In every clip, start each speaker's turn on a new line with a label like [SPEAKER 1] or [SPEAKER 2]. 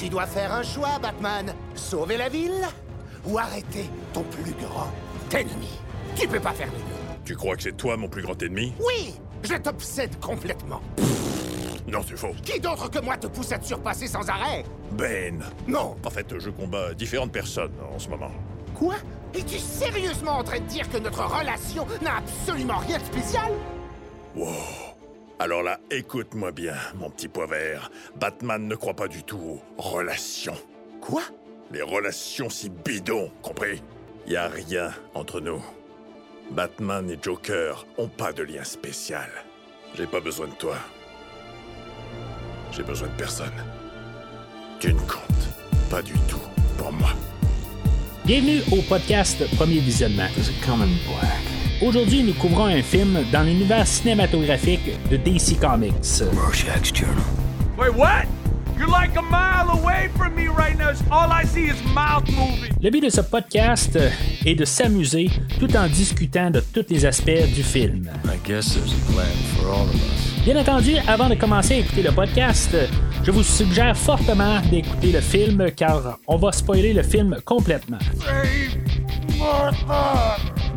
[SPEAKER 1] Tu dois faire un choix, Batman. Sauver la ville ou arrêter ton plus grand ennemi. Tu peux pas faire les deux.
[SPEAKER 2] Tu crois que c'est toi mon plus grand ennemi?
[SPEAKER 1] Oui, je t'obsède complètement.
[SPEAKER 2] Non, c'est faux.
[SPEAKER 1] Qui d'autre que moi te pousse à te surpasser sans arrêt?
[SPEAKER 2] Ben.
[SPEAKER 1] Non.
[SPEAKER 2] En fait, je combats différentes personnes en ce moment.
[SPEAKER 1] Quoi? Es-tu sérieusement en train de dire que notre relation n'a absolument rien de spécial?
[SPEAKER 2] Wow. Alors là, écoute-moi bien, mon petit pois vert. Batman ne croit pas du tout aux relations.
[SPEAKER 1] Quoi?
[SPEAKER 2] Les relations si bidons, compris? Y a rien entre nous. Batman et Joker ont pas de lien spécial. J'ai pas besoin de toi. J'ai besoin de personne. Tu ne comptes pas du tout pour moi.
[SPEAKER 3] Bienvenue au podcast Premier Visionnement. Aujourd'hui, nous couvrons un film dans l'univers cinématographique de DC Comics.
[SPEAKER 4] Wait, what? You're like a mile away from me right now. All I see is mouth moving.
[SPEAKER 3] Le but de ce podcast est de s'amuser tout en discutant de tous les aspects du film.
[SPEAKER 5] I guess there's a plan for all of us.
[SPEAKER 3] Bien entendu, avant de commencer à écouter le podcast, je vous suggère fortement d'écouter le film car on va spoiler le film complètement.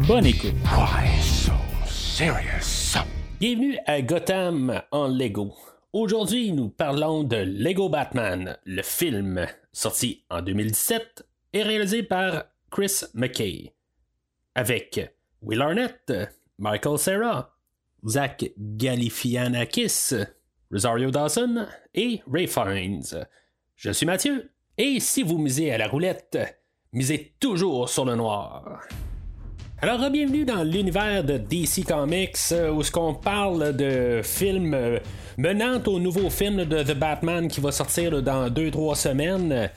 [SPEAKER 3] Bonne écoute.
[SPEAKER 4] Why so serious?
[SPEAKER 3] Bienvenue à Gotham en Lego. Aujourd'hui, nous parlons de Lego Batman, le film sorti en 2017 et réalisé par Chris McKay. Avec Will Arnett, Michael Cera, Zach Galifianakis, Rosario Dawson et Ray Fiennes. Je suis Mathieu, et si vous misez à la roulette, misez toujours sur le noir. Alors, bienvenue dans l'univers de DC Comics, euh, où ce qu'on parle de films euh, menant au nouveau film de The Batman qui va sortir dans 2-3 semaines.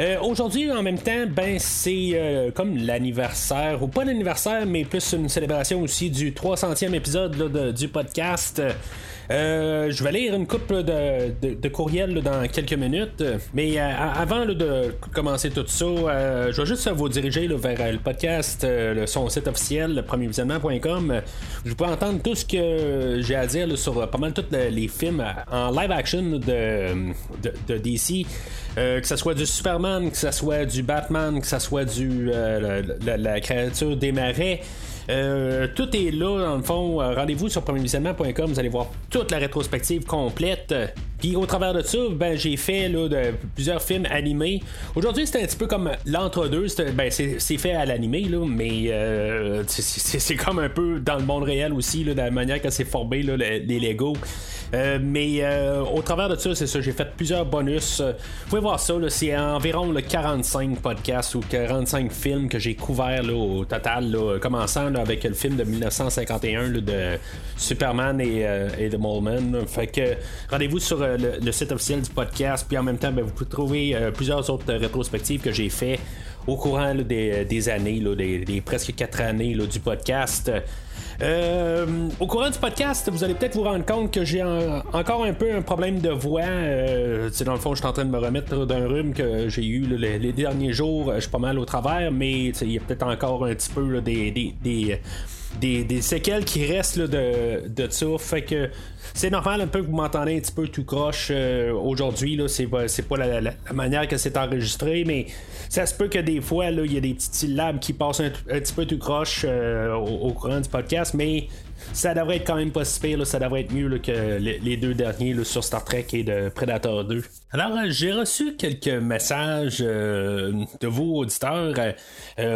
[SPEAKER 3] Euh, Aujourd'hui, en même temps, ben c'est comme l'anniversaire, ou pas l'anniversaire, mais plus une célébration aussi du 300e épisode du podcast. Euh, je vais lire une couple de, courriels dans quelques minutes, mais euh, avant de commencer tout ça, euh, je vais juste vous diriger vers le podcast, son site officiel, premiervisionnement.com. Je peux entendre tout ce que j'ai à dire sur pas mal tous les- films en live action de, DC. Que ce soit du Superman, que ce soit du Batman, que ce soit du la créature des marais. Euh, tout est là, dans le fond. Euh, Rendez-vous sur premiervisionnement.com, vous allez voir toute la rétrospective complète. Puis au travers de ça, ben, j'ai fait là, de, plusieurs films animés. Aujourd'hui, c'était un petit peu comme l'entre-deux. Ben, c'est, fait à l'animé, mais euh, c'est, comme un peu dans le monde réel aussi, là, de la manière que c'est formé, là, les, les Lego. Euh, mais euh, au travers de ça, c'est ça, j'ai fait plusieurs bonus. Euh, Vous pouvez voir ça, c'est environ le 45 podcasts ou 45 films que j'ai couverts au total, là, commençant là, avec le film de 1951 là, de Superman et, euh, de Moleman. Fait que rendez-vous sur euh, le, site officiel du podcast, puis en même temps, ben, vous pouvez trouver euh, plusieurs autres rétrospectives que j'ai fait au courant là, des, années, là, des, presque 4 années là, du podcast. Euh, au courant du podcast, vous allez peut-être vous rendre compte que j'ai encore un peu un problème de voix. Euh, dans le fond, je suis en train de me remettre d'un rhume que j'ai eu les, derniers jours. Euh, Je suis pas mal au travers, mais il y a peut-être encore un petit peu des, des- séquelles qui restent là, de, de ça. Fait que c'est normal un peu que vous m'entendez un petit peu tout croche euh, aujourd'hui. là. C'est pas, la, manière que c'est enregistré, mais ça se peut que des fois, il y a des petites syllabes qui passent un, petit peu tout croche euh, au, courant du podcast, mais ça devrait être quand même pas si pire, ça devrait être mieux que les, deux derniers sur Star Trek et de Predator 2. Alors, euh, j'ai reçu quelques messages de vous, auditeurs,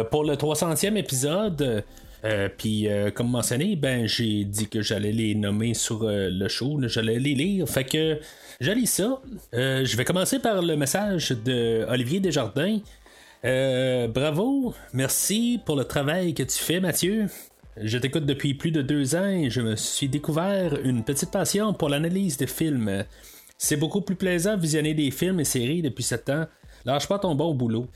[SPEAKER 3] pour le 300e épisode. Euh, puis, euh, comme mentionné, ben, j'ai dit que j'allais les nommer sur euh, le show, j'allais les lire. Fait que je lis ça. Je vais commencer par le message de Olivier Desjardins. Bravo, merci pour le travail que tu fais, Mathieu. Je t'écoute depuis plus de deux ans et je me suis découvert une petite passion pour l'analyse de films. C'est beaucoup plus plaisant de visionner des films et séries depuis sept ans. Lâche pas ton bon boulot.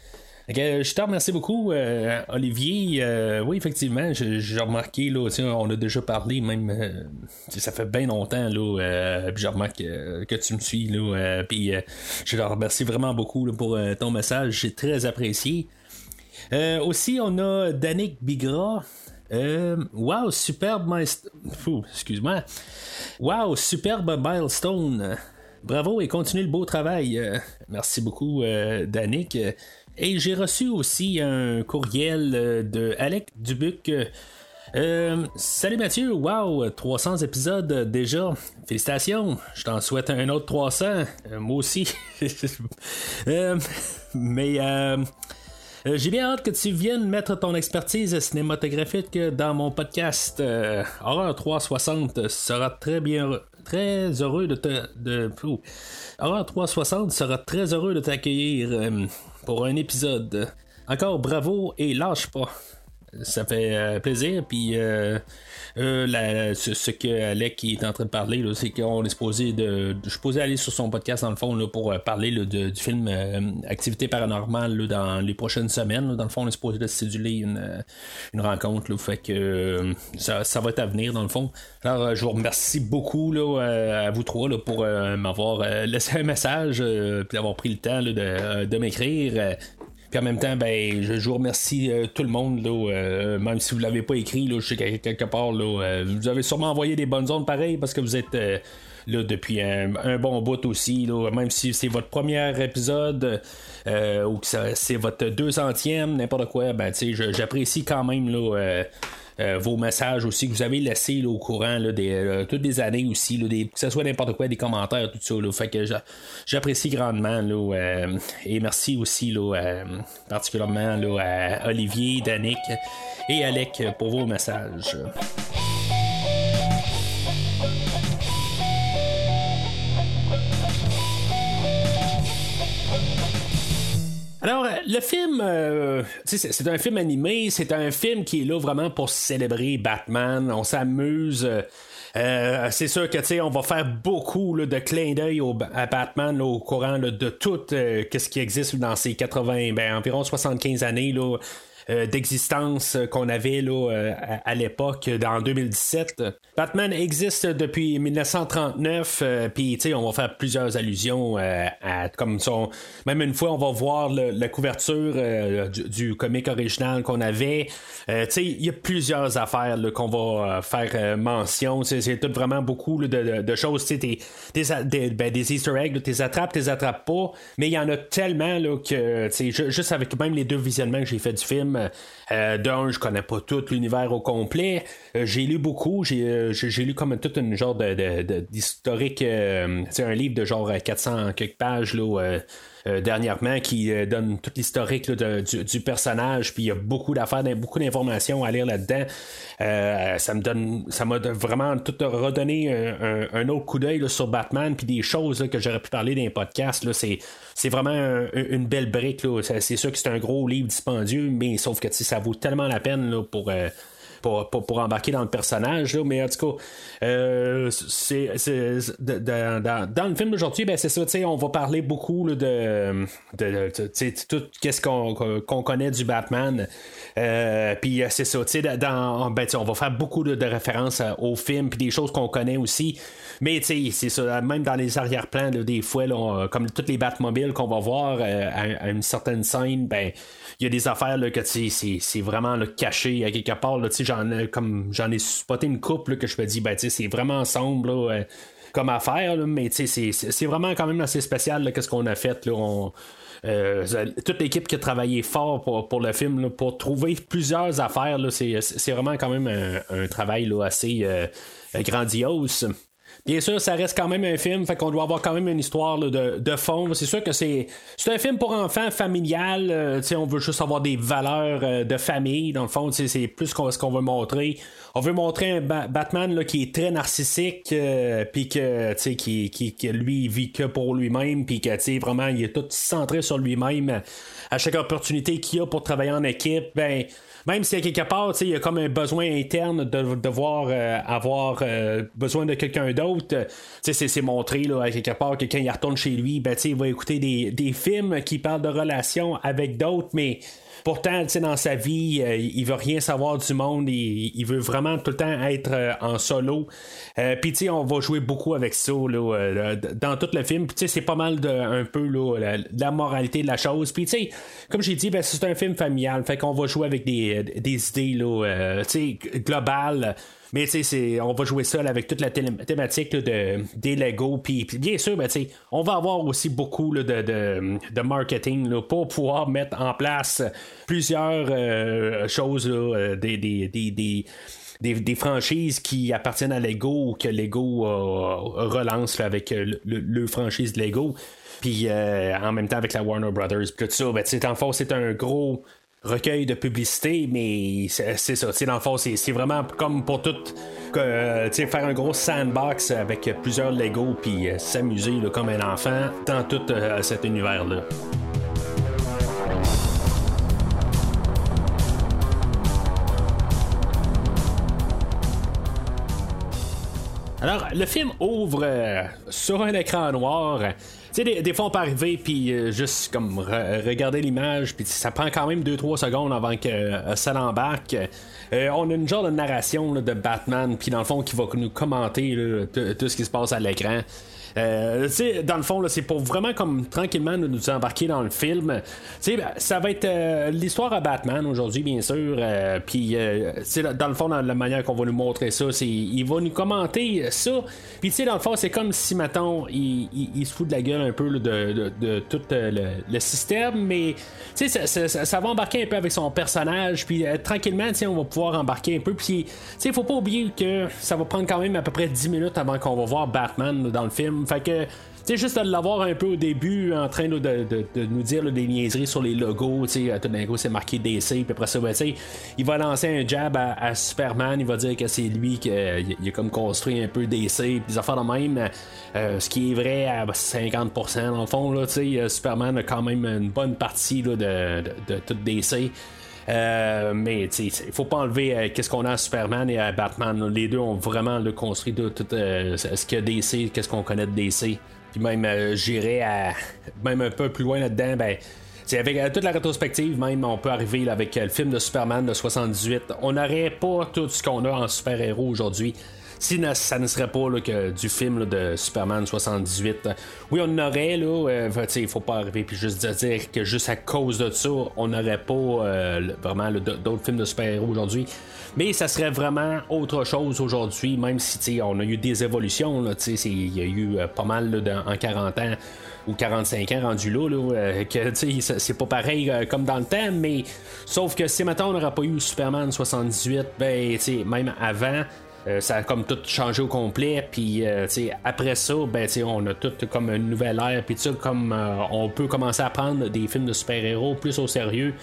[SPEAKER 3] Que, je te remercie beaucoup, euh, Olivier. Euh, oui, effectivement, j'ai remarqué, là, on a déjà parlé, même, euh, ça fait bien longtemps, là, euh, je remarque euh, que tu me suis, là, euh, puis euh, je te remercie vraiment beaucoup pour euh, ton message, j'ai très apprécié. Euh, aussi, on a Danick Bigra. Euh, wow, superbe milestone. Excuse-moi. Wow, superbe milestone. bravo et continue le beau travail. merci beaucoup, Danick. Et j'ai reçu aussi un courriel de Alec Dubuc. salut Mathieu, wow, 300 épisodes déjà. Félicitations, je t'en souhaite un autre 300. moi aussi. mais euh, j'ai bien hâte que tu viennes mettre ton expertise cinématographique dans mon podcast. Euh, Horror 360 sera très bien très heureux de te de Horror 360 sera très heureux de t'accueillir euh, pour un épisode. Encore bravo et lâche pas. Ça fait plaisir puis euh, ce, que Alec est en train de parler, c'est qu'on est supposé de. Je aller sur son podcast dans le fond pour euh, parler du film euh, Activité paranormale dans les prochaines semaines. Dans le fond, on est supposé de céduler une, une rencontre. que ça, va être à venir dans le fond. Alors, je vous remercie beaucoup à vous trois pour m'avoir laissé un message et d'avoir pris le temps de m'écrire. Puis en même temps, ben, je, vous remercie euh, tout le monde, là, euh, même si vous l'avez pas écrit, là, je sais quelque part, là, euh, vous avez sûrement envoyé des bonnes ondes pareil parce que vous êtes là depuis un, bon bout aussi, là, même si c'est votre premier épisode ou que c'est votre 200e, n'importe quoi, ben, j'apprécie quand même là, euh, vos messages aussi que vous avez laissés au courant des, euh, toutes les années aussi, des, que ce soit n'importe quoi, des commentaires, tout ça. fait que j'apprécie grandement. Euh, et merci aussi particulièrement à Olivier, Danick et Alec pour vos messages. Alors, le film, euh, c'est un film animé, c'est un film qui est là vraiment pour célébrer Batman. On s'amuse. Euh, c'est sûr que tu on va faire beaucoup de clins d'œil à Batman au courant de tout euh, ce qui existe dans ces 80, ben, environ 75 années. Là, euh, d'existence qu'on avait là, euh, à, l'époque, dans 2017. Batman existe depuis 1939, euh, puis on va faire plusieurs allusions à, comme son. Même une fois, on va voir la couverture du, comic original qu'on avait. Il y a plusieurs affaires qu'on va faire mention. C'est tout vraiment beaucoup de, choses. Des, ben, des, Easter eggs, tu attrapes, tu attrapes pas. Mais il y en a tellement là, que juste avec même les deux visionnements que j'ai fait du film, euh, d'un, je connais pas tout l'univers au complet. Euh, j'ai lu beaucoup. J'ai, euh, lu comme tout une genre d'historique. c'est un livre de genre 400 quelques pages là, euh, dernièrement qui euh, donne tout l'historique du, personnage, puis il y a beaucoup d'affaires, beaucoup d'informations à lire là-dedans. Euh, ça me donne, ça m'a vraiment tout redonné un, autre coup d'œil sur Batman, puis des choses que j'aurais pu parler dans les podcasts. c'est, vraiment une belle brique. C'est sûr que c'est un gros livre dispendieux, mais sauf que ça vaut tellement la peine pour pour, pour, embarquer dans le personnage. mais en tout cas, euh, c'est, dans, le film d'aujourd'hui, ben, c'est ça, on va parler beaucoup de, de, tout ce qu'on, connaît du Batman. Euh, puis euh, c'est ça, dans, ben, on va faire beaucoup de, références au film, puis des choses qu'on connaît aussi. Mais c'est ça, même dans les arrière-plans, des fois, comme toutes les Batmobiles qu'on va voir à, une certaine scène, ben il y a des affaires là, que c'est vraiment caché à quelque part. j'en, comme, j'en ai spoté une couple que je me dis, ben, c'est vraiment ensemble. Euh, comme affaire, mais c'est vraiment quand même assez spécial qu'est-ce qu'on a fait. Là, euh, toute l'équipe qui a travaillé fort pour, le film, pour trouver plusieurs affaires, c'est vraiment quand même un, travail assez euh, grandiose. Bien sûr, ça reste quand même un film, fait qu'on doit avoir quand même une histoire de, fond. C'est sûr que c'est, c'est un film pour enfants familial. Euh, on veut juste avoir des valeurs euh, de famille. Dans le fond, c'est plus ce qu'on veut montrer. On veut montrer un Batman là, qui est très narcissique, euh, puis que, qui, qui, qui, lui, vit que pour lui-même, puis que vraiment, il est tout centré sur lui-même. À chaque opportunité qu'il a pour travailler en équipe, ben même si à quelque part, il y a comme un besoin interne de devoir euh, avoir euh, besoin de quelqu'un d'autre, c'est montré là, à quelque part que quand il retourne chez lui, ben, il va écouter des, des films qui parlent de relations avec d'autres, mais Pourtant, dans sa vie, euh, il veut rien savoir du monde. Il, veut vraiment tout le temps être euh, en solo. Euh, Puis, on va jouer beaucoup avec ça dans tout le film. C'est pas mal de, un peu là, la, moralité de la chose. Puis, comme j'ai dit, ben, c'est un film familial. Fait qu'on va jouer avec des, des idées là, globales Mais tu sais, on va jouer ça avec toute la thématique de, des Lego. Puis bien sûr, ben, on va avoir aussi beaucoup de, de, marketing pour pouvoir mettre en place plusieurs euh, choses, euh, des, des, des, franchises qui appartiennent à Lego ou que Lego euh, relance avec le, franchise Lego. Puis en même temps avec la Warner Brothers. Puis tout ça, en fait, c'est un gros recueil de publicité, mais c'est ça. Dans le fond, c'est vraiment comme pour tout. Euh, faire un gros sandbox avec plusieurs Lego puis euh, s'amuser comme un enfant dans tout euh, cet univers-là. Alors, le film ouvre sur un écran noir sais, des, fois, on peut arriver, puis euh, juste comme regarder l'image, puis ça prend quand même 2-3 secondes avant que euh, ça l'embarque. Euh, on a une genre de narration de Batman, puis dans le fond, qui va nous commenter tout ce qui se passe à l'écran. Euh, dans le fond, c'est pour vraiment comme tranquillement nous embarquer dans le film. Ben, ça va être euh, l'histoire à Batman aujourd'hui, bien sûr. Euh, puis, dans le fond, dans la manière qu'on va nous montrer ça, c'est il va nous commenter ça. Puis, dans le fond, c'est comme si, maintenant il, se fout de la gueule un peu de, tout le, système, mais ça, ça, va embarquer un peu avec son personnage. Puis, tranquillement, on va pouvoir embarquer un peu. Puis, il faut pas oublier que ça va prendre quand même à peu près 10 minutes avant qu'on va voir Batman dans le film. Fait que c'est juste de l'avoir un peu au début en train de, nous dire des niaiseries sur les logos. Tout d'un coup, c'est marqué DC. Puis après ça, ben, il va lancer un jab à, Superman. Il va dire que c'est lui qui a comme construit un peu DC. Puis des affaires de même. Euh, ce qui est vrai à 50% dans le fond. Là, euh, Superman a quand même une bonne partie de, de, tout DC. Euh, mais il faut pas enlever qu'est-ce qu'on a à Superman et à Batman. Les deux ont vraiment le construit de tout ce qu'il y a DC, qu'est-ce qu'on connaît de DC. Puis même, euh, j'irais à. Même un peu plus loin là-dedans, ben. Avec euh, toute la rétrospective, même, on peut arriver avec euh, le film de Superman de 78. On n'aurait pas tout ce qu'on a en super-héros aujourd'hui si ça ne serait pas que du film de Superman 78. Oui, on aurait, là, il faut pas arriver puis juste dire que juste à cause de ça, on n'aurait pas vraiment d'autres films de super-héros aujourd'hui. Mais ça serait vraiment autre chose aujourd'hui, même si on a eu des évolutions. Il y a eu euh, pas mal en 40 ans ou 45 ans rendu là, là euh, c'est pas pareil euh, comme dans le temps, mais sauf que si maintenant on n'aurait pas eu Superman 78, ben même avant. Ça a comme tout changé au complet, puis après ça, ben on a tout comme une nouvelle ère, puis comme on peut commencer à prendre des films de super-héros plus au sérieux,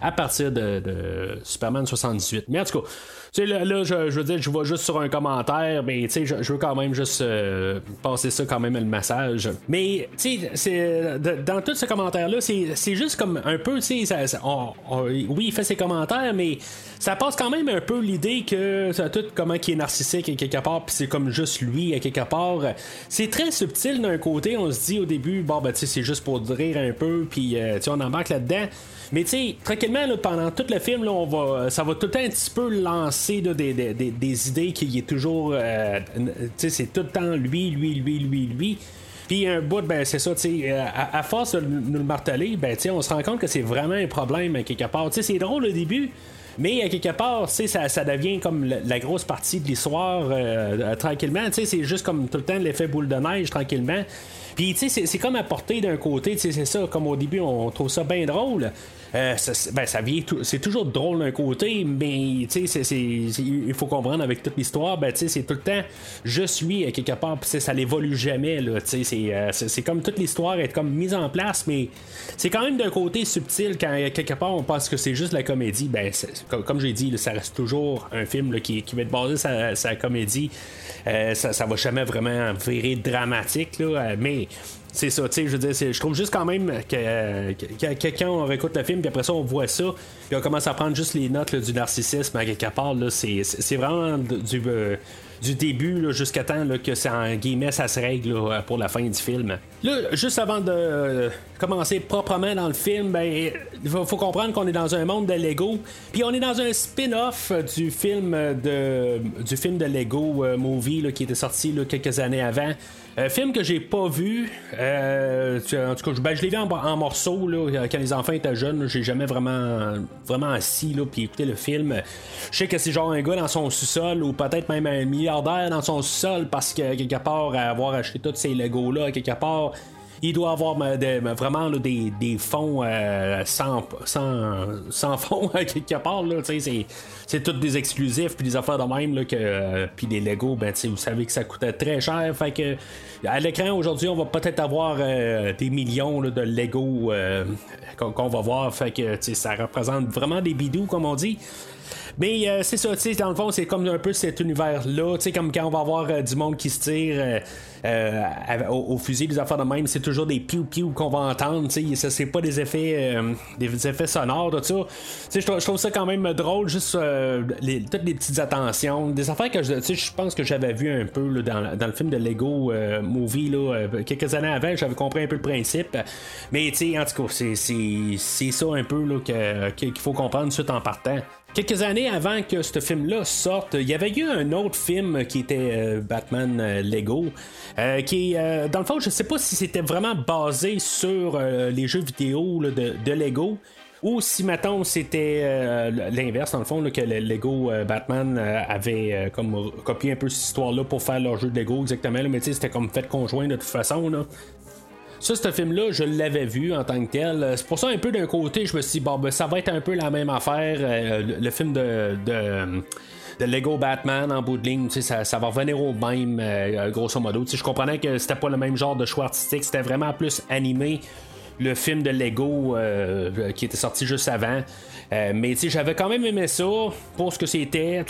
[SPEAKER 3] à partir de, Superman 78. Mais en tout cas, là, je, veux dire, je vois juste sur un commentaire, mais je, je veux quand même juste euh, passer ça quand même le message. Mais c'est dans tout ce commentaire-là, c'est juste comme un peu, tu sais, oui, il fait ses commentaires, mais ça passe quand même un peu l'idée que ça tout comment qui est narcissique à quelque part, puis c'est comme juste lui à quelque part. C'est très subtil d'un côté, on se dit au début, bon, ben, tu sais, c'est juste pour rire un peu, puis euh, tu on embarque là-dedans. Mais tu sais, tranquillement, pendant tout le film, là, on va, ça va tout un petit peu lancer des, des, des, idées qui est toujours. Euh, tu sais, c'est tout le temps lui, lui, lui, lui, lui. Puis un bout, ben c'est ça, tu sais, euh, à, force de nous le marteler, ben tu sais, on se rend compte que c'est vraiment un problème quelque part. Tu sais, c'est drôle au début. Mais quelque part, ça, ça devient comme la, grosse partie de l'histoire euh, tranquillement. C'est juste comme tout le temps l'effet boule de neige tranquillement. Puis, tu sais, c'est comme apporté d'un côté, tu sais, c'est ça, comme au début, on trouve ça bien drôle. Euh, ben, ça vient c'est toujours drôle d'un côté, mais il faut comprendre avec toute l'histoire, ben, c'est tout le temps juste lui à quelque part, ça l'évolue jamais. Là, euh, c'est, comme toute l'histoire est comme mise en place, mais c'est quand même d'un côté subtil quand quelque part on pense que c'est juste la comédie. Ben, comme, j'ai dit, ça reste toujours un film qui, qui va être basé sur sa comédie. Euh, ça, ça va jamais vraiment virer dramatique, là, mais c'est ça, tu sais, je veux dire, je trouve juste quand même que, quelqu'un on réécoute le film, puis après ça, on voit ça, puis on commence à prendre juste les notes du narcissisme à quelque part, là, c'est, vraiment du, euh, du début jusqu'à temps que c'est en guillemets ça se règle pour la fin du film. Là, juste avant de euh, commencer proprement dans le film, ben faut, comprendre qu'on est dans un monde de Lego, puis on est dans un spin-off du film de du film de Lego euh, Movie qui était sorti quelques années avant. Un film que j'ai pas vu, Euh, en tout cas, ben, je l'ai vu en, morceaux là, quand les enfants étaient jeunes. J'ai jamais vraiment, vraiment assis là, puis écouté le film. Je sais que c'est genre un gars dans son sous-sol ou peut-être même un milliardaire dans son sous-sol parce que quelque part, avoir acheté tous ces Legos là, quelque part, il doit avoir vraiment des, des, fonds euh, sans, sans, sans fonds quelque part. c'est, tout des exclusifs puis des affaires de même là, que euh, puis des Lego, ben, vous savez que ça coûtait très cher. Fait que à l'écran aujourd'hui, on va peut-être avoir euh, des millions de Lego qu'on, va voir. Fait que ça représente vraiment des bidous, comme on dit. Mais euh, c'est ça, tu sais, dans le fond, c'est comme un peu cet univers-là, tu sais, comme quand on va avoir euh, du monde qui se tire euh, au, fusil, des affaires de même, c'est toujours des piou-piou qu'on va entendre, tu sais, c'est pas des effets des effets sonores, ça. Tu sais, je trouve ça quand même drôle, juste les, toutes les petites attentions, des affaires que je, je pense que j'avais vu un peu dans, le film de Lego Movie, là, quelques années avant, j'avais compris un peu le principe. Mais, en tout cas, c'est ça un peu qu'il faut comprendre suite en partant. Quelques années avant que ce film-là sorte, il y avait eu un autre film qui était euh, Batman euh, Lego, euh, qui, dans le fond, je sais pas si c'était vraiment basé sur les jeux vidéo de, Lego. Ou si maintenant c'était l'inverse, dans le fond, que le Lego Batman avait comme copié un peu cette histoire-là pour faire leur jeu de Lego exactement, mais c'était comme fait conjoint de toute façon. Là. Ça, ce film-là, je l'avais vu en tant que tel. C'est pour ça, un peu d'un côté, je me suis dit, bon, ben, ça va être un peu la même affaire. Euh, le, film de, Lego Batman en bout de ligne, ça, ça va revenir au même, euh, grosso modo. Je comprenais que c'était pas le même genre de choix artistique, c'était vraiment plus animé. Le film de Lego euh, qui était sorti juste avant. mais j'avais quand même aimé ça pour ce que c'était.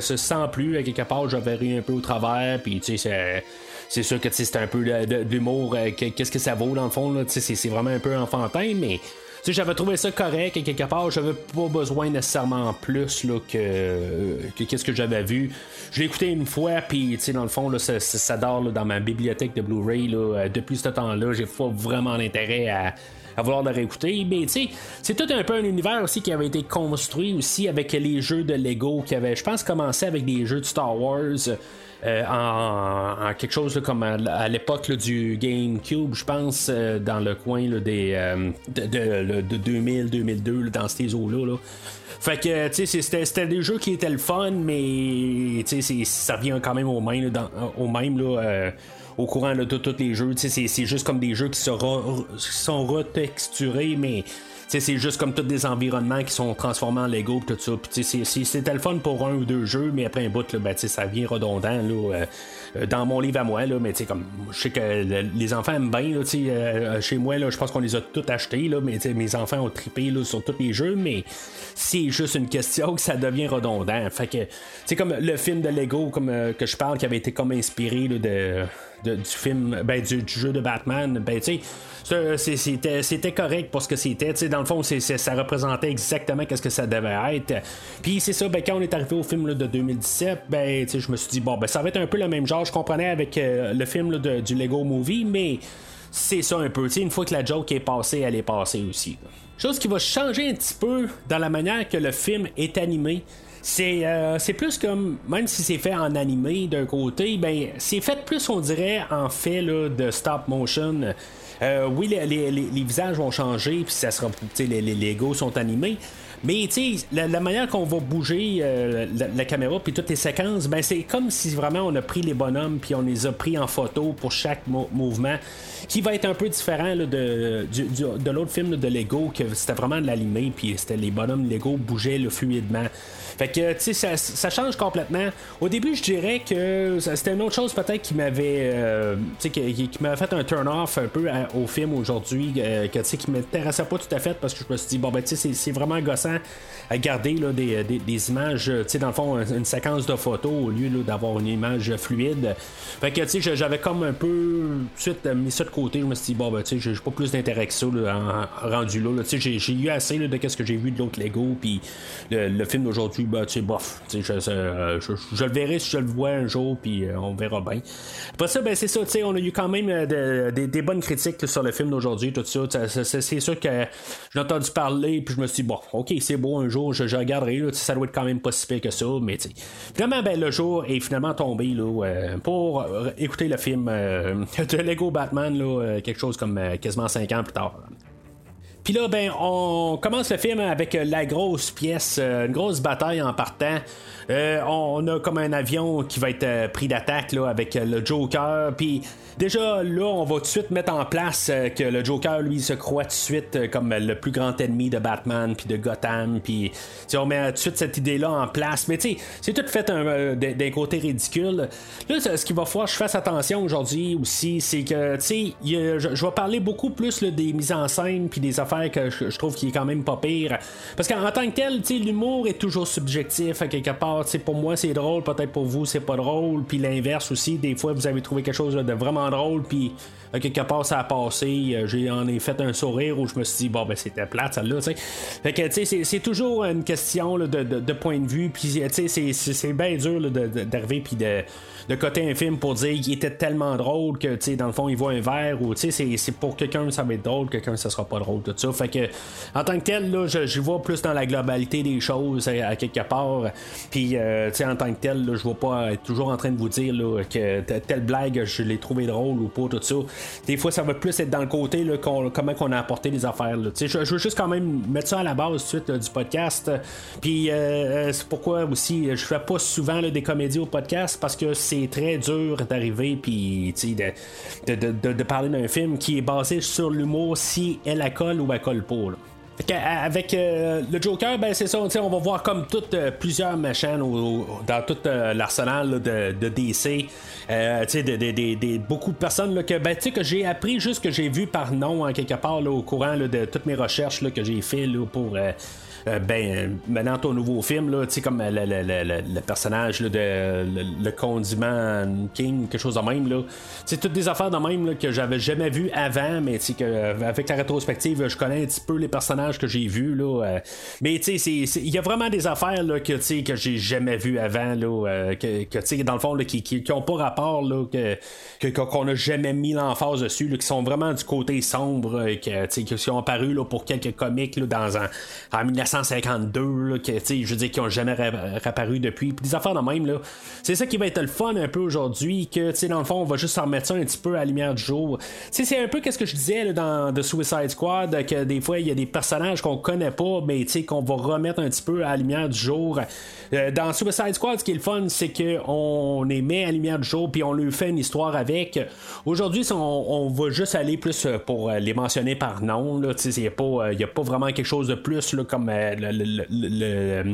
[SPEAKER 3] Ça sent plus. À quelque part, j'avais ri un peu au travers. Puis c'est sûr que c'est un peu de, euh, qu'est-ce que ça vaut dans le fond, c'est vraiment un peu enfantin, mais j'avais trouvé ça correct et quelque part, j'avais pas besoin nécessairement plus là, que, qu'est-ce que j'avais vu. Je l'ai écouté une fois, puis dans le fond, là, ça, ça, dort dans ma bibliothèque de Blu-ray. Euh, depuis ce temps-là, j'ai pas vraiment l'intérêt à, à vouloir le réécouter. Mais tu sais, c'est tout un peu un univers aussi qui avait été construit aussi avec les jeux de Lego qui avaient, je pense, commencé avec des jeux de Star Wars. Euh, en, quelque chose comme à, l'époque du GameCube, je pense, euh, dans le coin des, euh, de, 2000-2002, dans ces eaux-là. Fait que, tu sais, c'était des jeux qui étaient le fun, mais tu sais, ça vient quand même au même, au même là, au courant de tous les jeux. C'est juste comme des jeux qui, sont retexturés, mais c'est juste comme tous des environnements qui sont transformés en Lego tout ça. C'était le fun pour un ou deux jeux, mais après un bout, là, ben, ça vient redondant là, euh, dans mon livre à moi. Là, mais comme je sais que les enfants aiment bien. Là, euh, chez moi, je pense qu'on les a tous achetés, là, mais mes enfants ont trippé sur tous les jeux, mais c'est juste une question que ça devient redondant. Fait que c'est comme le film de Lego comme, euh, que je parle qui avait été comme inspiré de du film, ben, du, jeu de Batman, ben, tu sais, c'était correct pour ce que c'était. Dans le fond, ça représentait exactement ce que ça devait être. Puis c'est ça, ben, quand on est arrivé au film de 2017, ben, je me suis dit, bon, ben, ça va être un peu le même genre. Je comprenais avec euh, le film du Lego Movie, mais c'est ça un peu. une fois que la joke est passée, elle est passée aussi. Chose qui va changer un petit peu dans la manière que le film est animé. Euh, c'est plus comme, même si c'est fait en animé d'un côté, ben c'est fait plus, on dirait, en fait là, de stop motion. Euh, oui, les, visages vont changer, puis ça sera, les, les Legos sont animés. Mais tu sais, la, manière qu'on va bouger euh, la, caméra puis toutes les séquences, ben c'est comme si vraiment on a pris les bonhommes puis on les a pris en photo pour chaque mouvement, qui va être un peu différent de, de l'autre film de Lego que c'était vraiment de l'animé puis c'était les bonhommes Lego bougeaient le fluidement. Fait que, tu sais, ça, change complètement. Au début, je dirais que c'était une autre chose peut-être qui m'avait, euh, qui, qui m'avait fait un turn-off un peu au film aujourd'hui, euh, que, tu sais, qui m'intéressait pas tout à fait parce que je me suis dit, bon, ben, tu sais, c'est vraiment gossant garder là, des, des, images, tu sais, dans le fond, une séquence de photos au lieu d'avoir une image fluide. Fait que, tu sais, j'avais comme un peu suite mis ça de côté. Je me suis dit, bon, ben, tu sais, j'ai pas plus d'intérêt que ça rendu là. Tu sais, j'ai eu assez de ce que j'ai vu de l'autre Lego, puis le, le film d'aujourd'hui ben, tu sais, bof. Je, je, le verrai si je le vois un jour, puis on verra bien. Après ça, ben, c'est ça, tu sais, on a eu quand même des bonnes critiques sur le film d'aujourd'hui, tout ça. C'est sûr que j'ai entendu parler, puis je me suis dit, bon, ok, c'est beau, un jour, je, regarderai, ça doit être quand même pas si pire que ça, mais Finalement, ben, le jour est finalement tombé là, pour écouter le film de Lego Batman, là, quelque chose comme quasiment 5 ans plus tard. Puis là, ben, on commence le film avec la grosse pièce, une grosse bataille en partant. Euh, on a comme un avion qui va être euh, pris d'attaque avec euh, le Joker. Puis déjà là, on va tout de suite mettre en place que le Joker, lui, se croit tout de suite comme le plus grand ennemi de Batman, puis de Gotham. Puis on met tout de suite cette idée-là en place. Mais tu sais, c'est tout fait d'un côté ridicule. Là, ce qu'il va falloir que je fasse attention aujourd'hui aussi, c'est que, tu sais, je, vais parler beaucoup plus des mises en scène, puis des affaires que je, trouve qui est quand même pas pire. Parce qu'en tant que tel, l'humour est toujours subjectif à quelque part. Pour moi c'est drôle, peut-être pour vous c'est pas drôle, puis l'inverse aussi, des fois vous avez trouvé quelque chose de vraiment drôle, puis euh, quelque part ça a passé, euh, j'ai en ai fait un sourire où je me suis dit bon ben c'était plate celle-là. Fait que tu sais c'est toujours une question de, point de vue, puis c'est bien dur d'arriver puis de de coter un film pour dire qu'il était tellement drôle que, tu sais, dans le fond, il voit un verre ou, tu sais, c'est pour quelqu'un, ça va être drôle, quelqu'un, ça sera pas drôle, tout ça. Fait que, en tant que tel, là, je, vois plus dans la globalité des choses à, quelque part. Puis, euh, tu sais, en tant que tel, là, je vois pas être toujours en train de vous dire là, que telle blague, je l'ai trouvé drôle ou pas, tout ça. Des fois, ça va plus être dans le côté, là, comment qu'on a apporté les affaires. Tu sais, je, veux juste quand même mettre ça à la base suite du podcast. Puis, euh, euh, c'est pourquoi aussi, je fais pas souvent des comédies au podcast parce que c'est très dur d'arriver puis de, de, de, parler d'un film qui est basé sur l'humour si elle a colle ou elle colle pas. Avec euh, le Joker, ben c'est ça, on va voir comme toutes euh, plusieurs machins dans tout euh, l'arsenal de, de, DC. De, beaucoup de personnes que, ben, que j'ai appris juste que j'ai vu par nom quelque part au courant de toutes mes recherches que j'ai fait pour ben, maintenant ton nouveau film, là, comme le, le, personnage de le, condiment King, quelque chose de même. Là. C'est toutes des affaires de même là, que j'avais jamais vu avant, mais que, euh, avec la rétrospective, je connais un petit peu les personnages que j'ai vus. Là, euh. mais il y a vraiment des affaires là, que, que j'ai jamais vu avant, là, que, que dans le fond, là, qui, qui, ont pas rapport, là, que, qu'on n'a jamais mis l'emphase dessus, là, qui sont vraiment du côté sombre, que, qui ont apparu là, pour quelques comics là, dans un, en 1900 1952, que, je veux dire, qui ont jamais réapparu depuis. Puis des affaires de même, là. C'est ça qui va être le fun un peu aujourd'hui, que, tu sais, dans le fond, on va juste en remettre ça un petit peu à la lumière du jour. C'est un peu qu'est-ce que je disais dans The Suicide Squad, que des fois, il y a des personnages qu'on connaît pas, mais, tu sais, qu'on va remettre un petit peu à la lumière du jour. Euh, dans Suicide Squad, ce qui est le fun, c'est qu'on les met à la lumière du jour, puis on lui fait une histoire avec. Aujourd'hui, on, va juste aller plus pour les mentionner par nom. Tu sais, il n'y a, pas vraiment quelque chose de plus, comme le, le,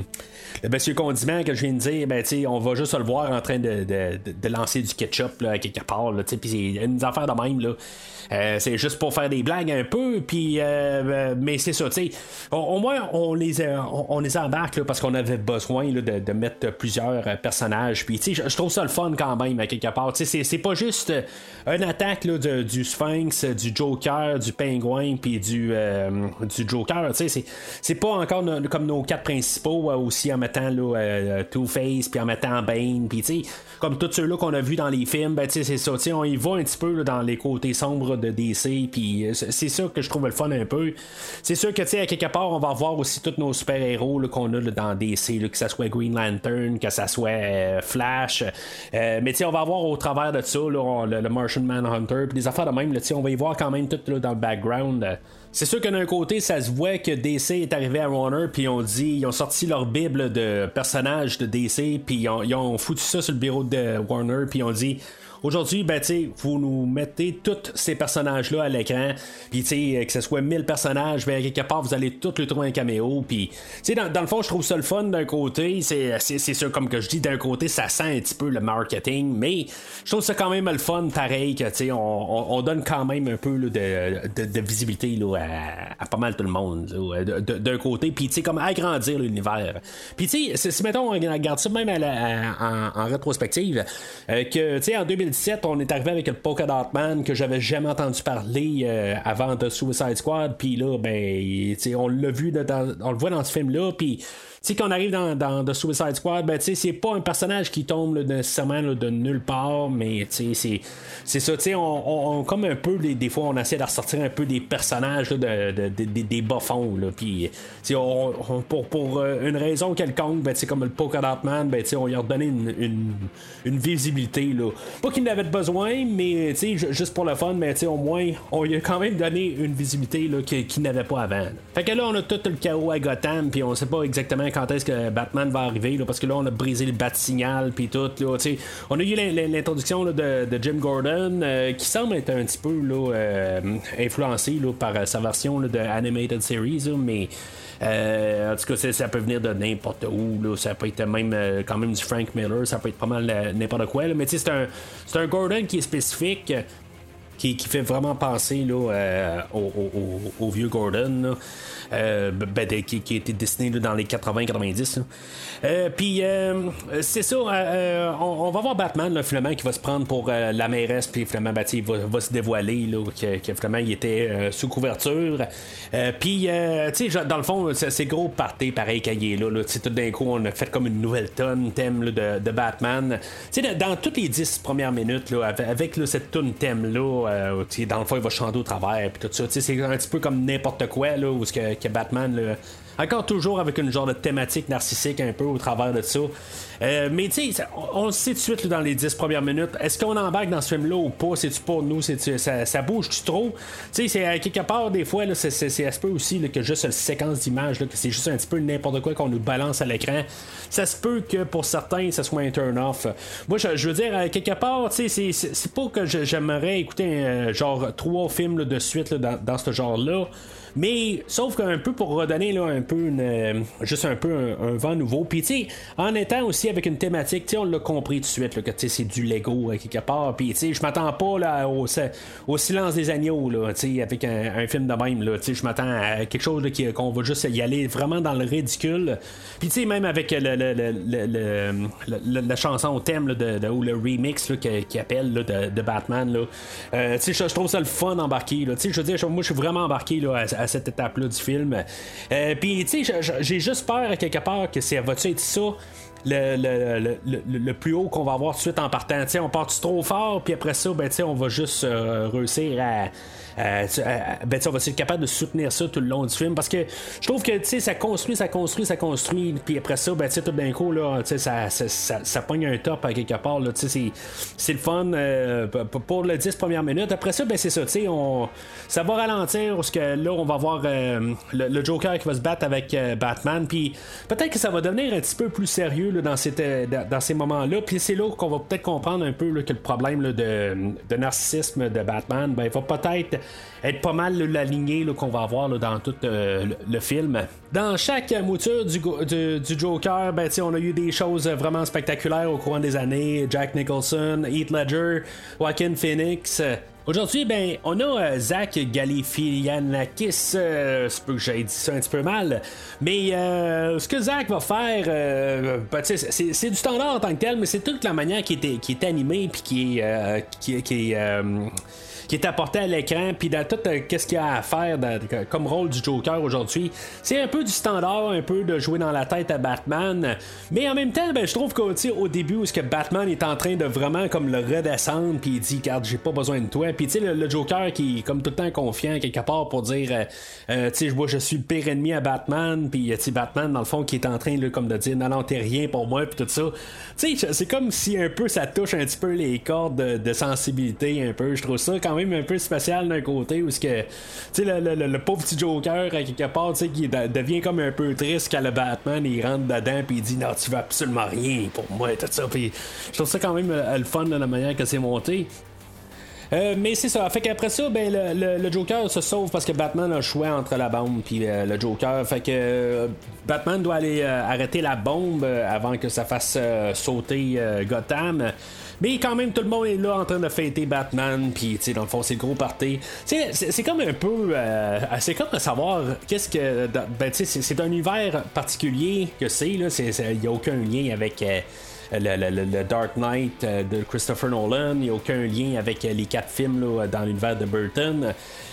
[SPEAKER 3] le, monsieur condiment que je viens de dire, ben, on va juste le voir en train de, de, de lancer du ketchup là, quelque part. Puis c'est une affaire de même. Là. Euh, c'est juste pour faire des blagues un peu, puis euh, euh, mais c'est ça. Au, moins, on les, on, les embarque parce qu'on avait besoin de, de, mettre plusieurs personnages. Puis, je trouve ça le fun quand même, à quelque part. C'est pas juste une attaque là, du Sphinx, du Joker, du Pingouin, puis du, du Joker. C'est pas encore comme nos quatre principaux aussi en mettant Two-Face, puis en mettant Bane, puis tu sais, comme tous ceux-là qu'on a vus dans les films, ben, tu sais, c'est ça. Tu sais, on y va un petit peu dans les côtés sombres de DC, puis euh, c'est ça que je trouve le fun un peu. C'est sûr que, tu sais, à quelque part, on va voir aussi tous nos super-héros qu'on a dans DC, que ce soit Green Lantern, que ce soit euh, Flash. Euh, mais, tu sais, on va voir au travers de ça, le, Martian Manhunter, puis des affaires de même, tu sais, on va y voir quand même tout dans le background. C'est sûr que d'un côté, ça se voit que DC est arrivé à Warner, puis on dit, ils ont sorti leur bible de personnages de DC, puis ils ont, ils foutu ça sur le bureau de Warner, puis on dit, Aujourd'hui, ben, tu vous nous mettez tous ces personnages-là à l'écran, puis que ce soit 1000 personnages, ben, quelque part, vous allez tous le trouver un caméo, puis dans, dans le fond, je trouve ça le fun d'un côté, c'est sûr, comme que je dis, d'un côté, ça sent un petit peu le marketing, mais je trouve ça quand même le fun, pareil, que, tu on, on, donne quand même un peu de, de, visibilité là, à, pas mal tout le monde d'un côté, puis tu sais, comme agrandir l'univers. Puis tu sais, si mettons, on regarde ça même en, rétrospective, que tu sais, en 2017, on est arrivé avec le Polka Dot Man que j'avais jamais entendu parler avant de Suicide Squad, puis là, ben, on on le voit dans ce film-là, puis sais, quand on arrive dans, dans The Suicide Squad, ben, c'est pas un personnage qui tombe nécessairement de nulle part, mais c'est, ça, tu sais, on, on, comme un peu, des, fois, on essaie de ressortir un peu des personnages de, de, des bas-fonds, puis on, pour, pour euh, une raison quelconque, ben, comme le Dot Man, ben, on lui a redonné une, une, une visibilité, là. Pas qu'il n'avait besoin, mais juste pour le fun, mais au moins, on lui a quand même donné une visibilité qu'il n'avait pas avant. Fait que là, on a tout le chaos à Gotham, puis on sait pas exactement quand est-ce que Batman va arriver, parce que là, on a brisé le bat-signal, puis tout. Là, on a eu l'introduction de, Jim Gordon, euh, qui semble être un petit peu euh, influencé par euh, sa version de Animated Series, mais. en tout cas, ça peut venir de n'importe où. Ça peut être même quand même du Frank Miller, ça peut être pas mal n'importe quoi. Mais c'est un, Gordon qui est spécifique. Qui, fait vraiment penser au, au, vieux Gordon. Euh, ben, qui, a été dessiné dans les 80-90. Euh, puis euh, c'est ça, on, va voir Batman là, finalement qui va se prendre pour la mairesse, puis finalement ben, il va, se dévoiler là, que, finalement il était sous couverture. puis tu sais, dans le fond, c'est gros party pareil qu'il est là. tout d'un coup, on a fait comme une nouvelle tonne thème de, de, Batman. Tu sais, dans toutes les 10 premières minutes, avec, cette tonne thème là, dans le fond, il va chanter au travers, puis tout ça. C'est un petit peu comme n'importe quoi là, où ce que que Batman, encore toujours avec une genre de thématique narcissique un peu au travers de ça. Euh, mais tu sais, on, le sait tout de suite dans les 10 premières minutes. Est-ce qu'on embarque dans ce film-là ou pas? C'est-tu pour nous? Ça, ça bouge-tu trop? Tu sais, c'est quelque part, des fois, c'est se peut aussi que juste la séquence d'images, que c'est juste un petit peu n'importe quoi qu'on nous balance à l'écran. Ça se peut que pour certains, ça soit un turn-off. Moi, je, veux dire, quelque part, tu sais, c'est pas que j'aimerais écouter genre trois films de suite dans, dans ce genre-là. Mais sauf qu'un peu pour redonner là, un peu une, euh, juste un peu un, vent nouveau. Puis tu sais, en étant aussi avec une thématique, on l'a compris tout de suite là, que c'est du Lego euh, quelque part. Puis je m'attends pas là, au, silence des agneaux là, avec un, film de même là. Je m'attends à quelque chose qui, qu'on va juste y aller vraiment dans le ridicule. Puis tu sais, même avec le, la chanson au thème de, ou le remix qui, appelle de, Batman là. Euh, je, trouve ça le fun embarqué là. Je veux dire, moi je suis vraiment embarqué là à cette étape-là du film. Euh, puis, j'ai juste peur à quelque part que ça va être ça? Le, le, le, le, plus haut qu'on va avoir tout de suite en partant. sais on part trop fort, puis après ça, ben, on va juste euh, réussir à, euh, euh, ben, on va être capable de soutenir ça tout le long du film parce que je trouve que ça construit, ça construit, ça construit, puis après ça, ben, tout d'un coup, là, ça, ça, ça, ça, pogne un top à quelque part. C'est le fun euh, pour les 10 premières minutes. Après ça, ben, c'est ça, on, ça va ralentir parce que là, on va voir le, Joker qui va se battre avec Batman, puis peut-être que ça va devenir un petit peu plus sérieux dans, ces moments-là, puis c'est là qu'on va peut-être comprendre un peu que le problème de, narcissisme de Batman, ben, va peut-être être pas mal la lignée qu'on va avoir dans tout euh, le, film. Dans chaque mouture du, Joker, ben, on a eu des choses vraiment spectaculaires au cours des années. Jack Nicholson, Heath Ledger, Joaquin Phoenix. Aujourd'hui, ben, on a euh, Zach Galifianakis. Euh, c'est que j'ai dit ça un petit peu mal. Mais ce que Zach va faire, ben, c'est, du standard en tant que tel, mais c'est toute la manière qui est, qui est animée puis qui est, qui, qui est qui est apporté à l'écran, puis dans tout euh, qu'est-ce qu'il y a à faire comme rôle du Joker aujourd'hui. C'est un peu du standard, un peu de jouer dans la tête à Batman, mais en même temps, ben, je trouve qu'au début, où ce que Batman est en train de vraiment comme le redescendre, puis il dit, regarde, j'ai pas besoin de toi, puis tu sais, le, Joker qui est comme tout le temps confiant quelque part pour dire, euh, euh, tu sais, moi je suis le pire ennemi à Batman, puis tu sais, Batman dans le fond qui est en train comme de dire, non, non, t'es rien pour moi, puis tout ça. Tu sais, c'est comme si un peu ça touche un petit peu les cordes de, sensibilité, un peu. Je trouve ça quand même un peu spécial d'un côté, où ce que, tu sais, le, pauvre petit Joker, quelque part, tu sais, qui devient comme un peu triste quand le Batman, il rentre dedans, puis il dit, non, tu vas absolument rien pour moi, tout ça. Puis je trouve ça quand même euh, le fun de la manière que c'est monté. Euh, mais c'est ça. Fait qu'après ça, ben, le, Joker se sauve parce que Batman a le choix entre la bombe puis euh, le Joker. Fait que Batman doit aller arrêter la bombe avant que ça fasse sauter Gotham. Mais quand même, tout le monde est là en train de fêter Batman, puis dans le fond, c'est le gros party. C'est comme un peu. Euh, c'est comme de savoir qu'est-ce que. Ben, c'est un univers particulier que c'est, il n'y a aucun lien avec. Euh, le, Dark Knight euh, de Christopher Nolan, il n'y a aucun lien avec les quatre films dans l'univers de Burton.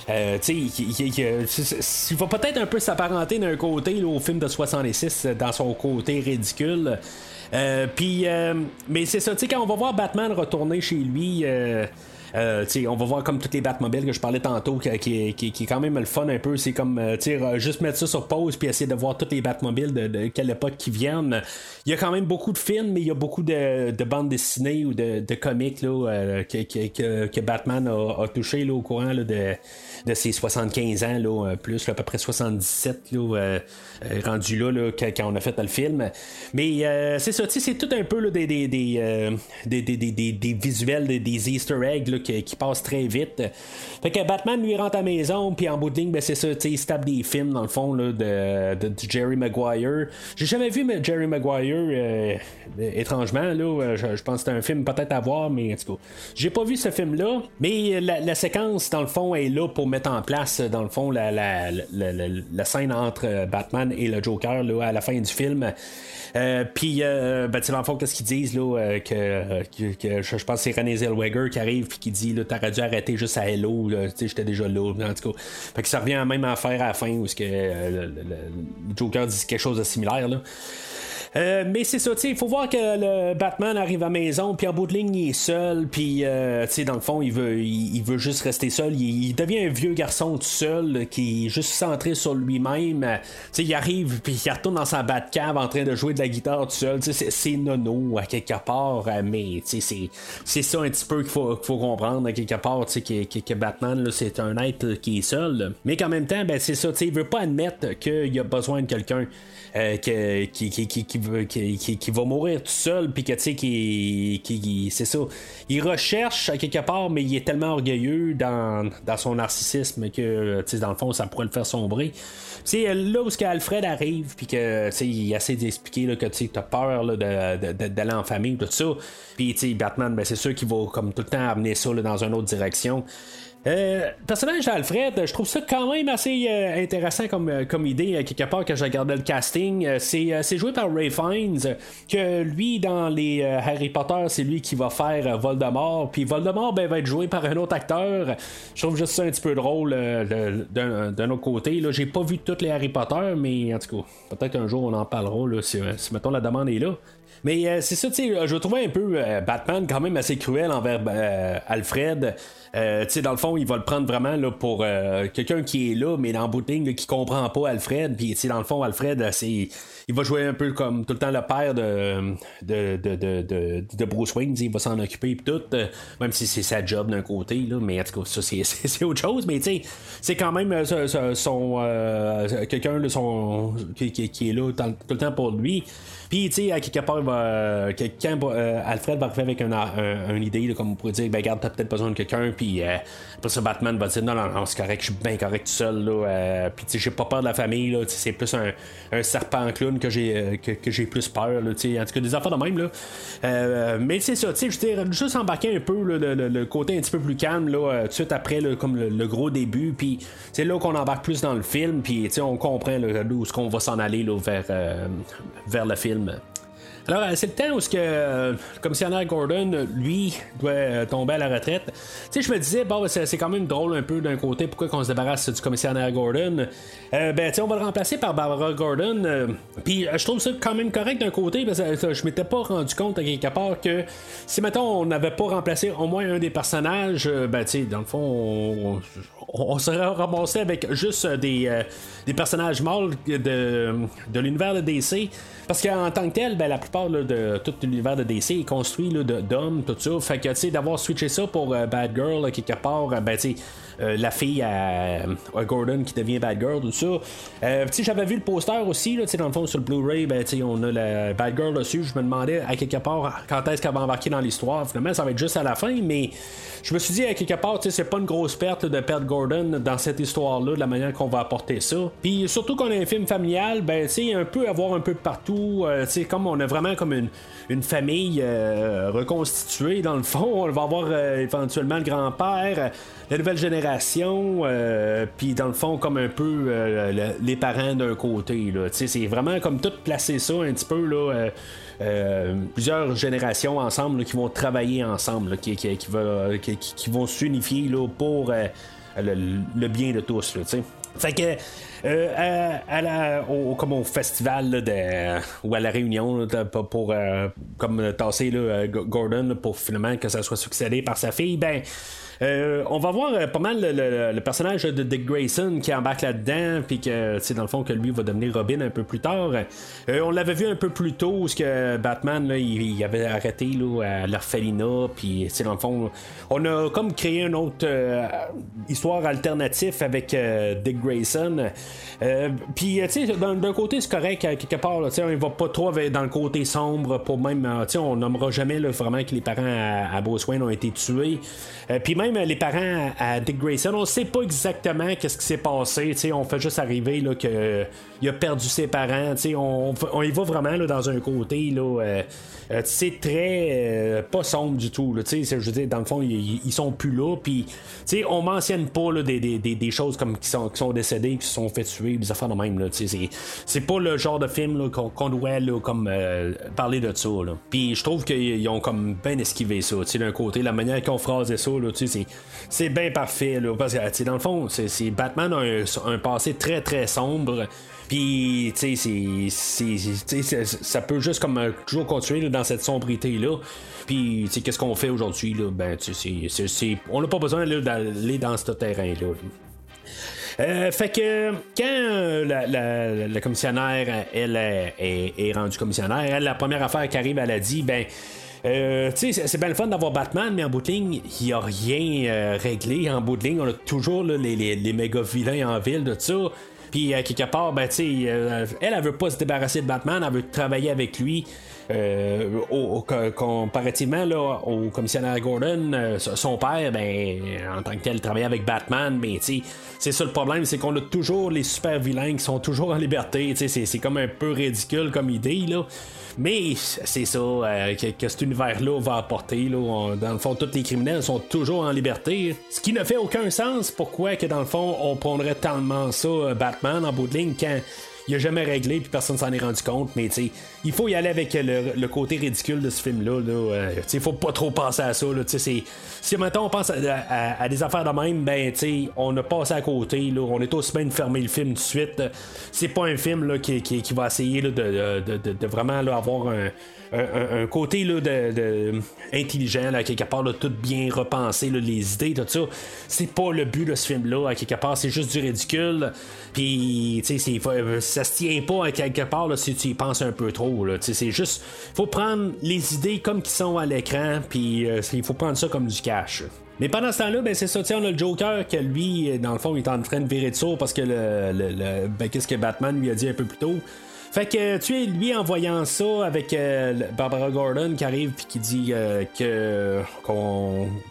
[SPEAKER 3] Euh, il, va peut-être un peu s'apparenter d'un côté au film de 66 dans son côté ridicule. Euh, puis, euh, mais c'est ça, tu sais, quand on va voir Batman retourner chez lui, euh, euh, on va voir comme toutes les Batmobiles que je parlais tantôt, qui, qui, est quand même le fun un peu. C'est comme juste mettre ça sur pause puis essayer de voir toutes les Batmobiles de, de, quelle époque qui viennent. Il y a quand même beaucoup de films, mais il y a beaucoup de, bandes dessinées ou de, comics là, que, que, Batman a, touché là, au courant de, de ses 75 ans, là, plus à peu près 77 là, rendu là, quand, on a fait le film. Mais c'est ça, c'est tout un peu des, des, des, des, des, visuels, des, Easter eggs qui, passent très vite. Fait que Batman lui rentre à la maison, puis en bout de ligne, ben, c'est ça, il se tape des films dans le fond là, de, Jerry Maguire. J'ai jamais vu mais Jerry Maguire, étrangement, là, je, pense que c'était un film peut-être à voir, mais en tout cas, j'ai pas vu ce film-là, mais la, séquence, dans le fond, est là pour mettre en place, dans le fond, la, la, la scène entre Batman et le Joker là, à la fin du film. Euh, puis, euh, ben, tu qu'est-ce qu'ils disent, là, euh, que, que, je, pense que c'est René Zellweger qui arrive puis qui dit, là, t'aurais dû arrêter juste à Hello, tu sais, j'étais déjà là, en tout cas. Fait que ça revient à même affaire à la fin où que, le, Joker dit quelque chose de similaire, là. Euh, mais c'est ça, il faut voir que le Batman arrive à la maison, puis en bout de ligne, il est seul, puis euh, dans le fond, il veut, il, veut juste rester seul. Il, devient un vieux garçon tout seul, qui est juste centré sur lui-même. il arrive, puis il retourne dans sa Batcave en train de jouer de la guitare tout seul. C'est nono à quelque part, euh, mais c'est ça un petit peu qu'il faut, faut, comprendre à quelque part, que, que, que, Batman, c'est un être qui est seul. Mais qu'en même temps, ben, c'est ça, il veut pas admettre qu'il a besoin de quelqu'un. Euh, qui, va mourir tout seul, puis que tu sais, qui, c'est ça. Il recherche à quelque part, mais il est tellement orgueilleux dans, dans son narcissisme que, tu sais, dans le fond, ça pourrait le faire sombrer. C'est là où ce Alfred arrive, puis que, tu sais, il essaie d'expliquer que tu as peur d'aller en famille, tout ça. Puis, tu sais, Batman, ben, c'est sûr qu'il va comme tout le temps amener ça dans une autre direction. Euh, personnage d'Alfred, je trouve ça quand même assez euh, intéressant comme, euh, idée, quelque part, quand j'ai regardé le casting. c'est, joué par Ray Fiennes, que lui, dans les Harry Potter, c'est lui qui va faire Voldemort. Puis Voldemort ben, va être joué par un autre acteur. Je trouve juste ça un petit peu drôle d'un, autre côté. Là, j'ai pas vu toutes les Harry Potter, mais en tout cas, peut-être un jour on en parlera si, si mettons la demande est là. Mais c'est ça, tu sais, je trouvais un peu Batman quand même assez cruel envers Alfred. Euh, tu sais, dans le fond, il va le prendre vraiment là, pour euh, quelqu'un qui est là, mais dans bout de qui comprend pas Alfred. Puis, tu dans le fond, Alfred, euh, c'est il va jouer un peu comme tout le temps le père de, de, de, de, de Bruce Wayne, il va s'en occuper et tout, même si c'est sa job d'un côté, là, mais en tout cas, ça c'est, autre chose, mais tu sais, c'est quand même son, quelqu'un son, qui, qui, est là tout le temps pour lui. Puis, tu sais, à quelque part, va, quand Alfred va arriver avec une idée, comme on pourrait dire, ben, regarde, t'as peut-être besoin de quelqu'un, puis euh, après ça, Batman va dire non, non, non, c'est correct, je suis bien correct tout seul. Là, euh, puis tu sais, j'ai pas peur de la famille. Là, c'est plus un, serpent clown que j'ai euh, que, j'ai plus peur. Là, en tout cas, des affaires de même. Là. mais c'est ça, tu sais, je veux juste embarquer un peu le, côté un petit peu plus calme là, tout de suite après, comme le, gros début. Puis c'est là qu'on embarque plus dans le film. Puis on comprend où est-ce qu'on va s'en aller là, vers, vers le film. Alors, euh, c'est le temps où ce que, euh, le commissionnaire Gordon, lui, doit euh, tomber à la retraite. Tu sais, je me disais, bon, c'est quand même drôle un peu d'un côté, pourquoi qu'on se débarrasse du commissionnaire Gordon. ben, tu sais, on va le remplacer par Barbara Gordon. Puis, je trouve ça quand même correct d'un côté, parce que je m'étais pas rendu compte à quelque part que si, mettons, on n'avait pas remplacé au moins un des personnages, ben, tu sais, dans le fond, on, serait ramassé avec juste des, des personnages morts de, de l'univers de DC. Parce qu'en tant que tel, ben, la plupart de tout l'univers de DC est construit d'hommes, tout ça. Fait que, tu sais, d'avoir switché ça pour euh, Bad Girl, quelque part, euh, ben, tu sais, euh, la fille à, Gordon qui devient Bad Girl, tout ça. Euh, j'avais vu le poster aussi, là, dans le fond, sur le Blu-ray, ben, on a la Bad Girl dessus. Je me demandais à quelque part quand est-ce qu'elle va embarquer dans l'histoire? Finalement, ça va être juste à la fin, mais je me suis dit à quelque part, c'est pas une grosse perte de perdre Gordon dans cette histoire-là, de la manière qu'on va apporter ça. Puis surtout qu'on a un film familial, ben, un peu avoir un peu de Euh, comme on a vraiment comme une, famille reconstituée dans le fond. On va avoir éventuellement le grand-père, la nouvelle génération, puis dans le fond comme un peu les parents d'un côté. C'est vraiment comme tout placer ça un petit peu plusieurs générations ensemble qui vont travailler ensemble, qui, vont s'unifier pour le, bien de tous. Fait que euh, à, la, comme au festival de, ou à la réunion pour, euh, comme tasser là, Gordon pour finalement que ça soit succédé par sa fille, ben euh, on va voir euh, pas mal le, personnage de Dick Grayson qui embarque là-dedans, puis que, c'est dans le fond, que lui va devenir Robin un peu plus tard. Euh, on l'avait vu un peu plus tôt, ce que Batman, là, il, avait arrêté là, à l'orphelinat, puis, dans le fond, on a comme créé une autre histoire alternative avec Dick Grayson. puis, tu sais, d'un côté, c'est correct, quelque part, sais, on va pas trop dans le côté sombre, pour même, tu sais, on nommera jamais vraiment que les parents à, à ont été tués. puis même les parents à, Dick Grayson, on sait pas exactement qu'est-ce qui s'est passé. on fait juste arriver là, a perdu ses parents. On, on y va vraiment là, dans un côté là, euh, euh, très euh, pas sombre du tout. Je veux dire, dans le fond, ils, sont plus là. Puis, on mentionne pas là, des, des, des, choses comme qui sont, qui sont décédés, qui se sont fait tuer, des affaires de même. C'est, c'est pas le genre de film qu'on, doit là, comme, parler de ça. Puis, je trouve qu'ils ont comme bien esquivé ça. D'un côté, la manière qu'on phrasait ça, là, c'est, c'est bien parfait. Là, parce que, dans le fond, c'est, Batman a un, passé très très sombre. Puis, tu sais, ça peut juste comme toujours continuer dans cette sombreté-là. Puis, tu sais, qu'est-ce qu'on fait aujourd'hui? Là? Ben, c'est, on n'a pas besoin d'aller dans ce terrain-là. Euh, fait que quand euh, la, commissionnaire, elle est, rendue commissionnaire, elle, la première affaire qui arrive, elle a dit, ben, tu sais, c'est bien le fun d'avoir Batman, mais en bout de ligne, il n'y a rien réglé. En bout de ligne, on a toujours les, les, méga vilains en ville de ça. Puis, euh, quelque part, ben, tu euh, elle, elle veut pas se débarrasser de Batman, elle veut travailler avec lui. Euh, comparativement là, au commissionnaire Gordon, son père, ben, en tant que tel, travaillait avec Batman, mais c'est ça le problème, c'est qu'on a toujours les super vilains qui sont toujours en liberté. C'est comme un peu ridicule comme idée. Là. Mais c'est ça euh, que, cet univers-là va apporter. Là, dans le fond, tous les criminels sont toujours en liberté. Ce qui ne fait aucun sens. Pourquoi que dans le fond, on prendrait tellement ça, euh, Batman, en bout de ligne, quand il a jamais réglé puis personne s'en est rendu compte mais tu il faut y aller avec le, côté ridicule de ce film là, là euh, il faut pas trop penser à ça là, si maintenant on pense à, des affaires de même ben tu on a passé à côté là, on est aussi bien de fermer le film tout de suite. C'est pas un film là, qui, qui, va essayer de, de, vraiment avoir un un, côté là, de, intelligent, là, quelque part, tout bien repenser les idées, tout ça. C'est pas le but de ce film-là, à quelque part, c'est juste du ridicule. Puis, tu sais, ça se tient pas à quelque part là, si tu y penses un peu trop. C'est juste, faut prendre les idées comme qui sont à l'écran, puis euh, il faut prendre ça comme du cash. Mais pendant ce temps-là, ben c'est ça, on a le Joker que lui, dans le fond, il est en train de virer de ça parce que le, le, ben, qu'est-ce que Batman lui a dit un peu plus tôt? Fait que tu es lui en voyant ça avec euh, Barbara Gordon qui arrive puis qui dit euh, que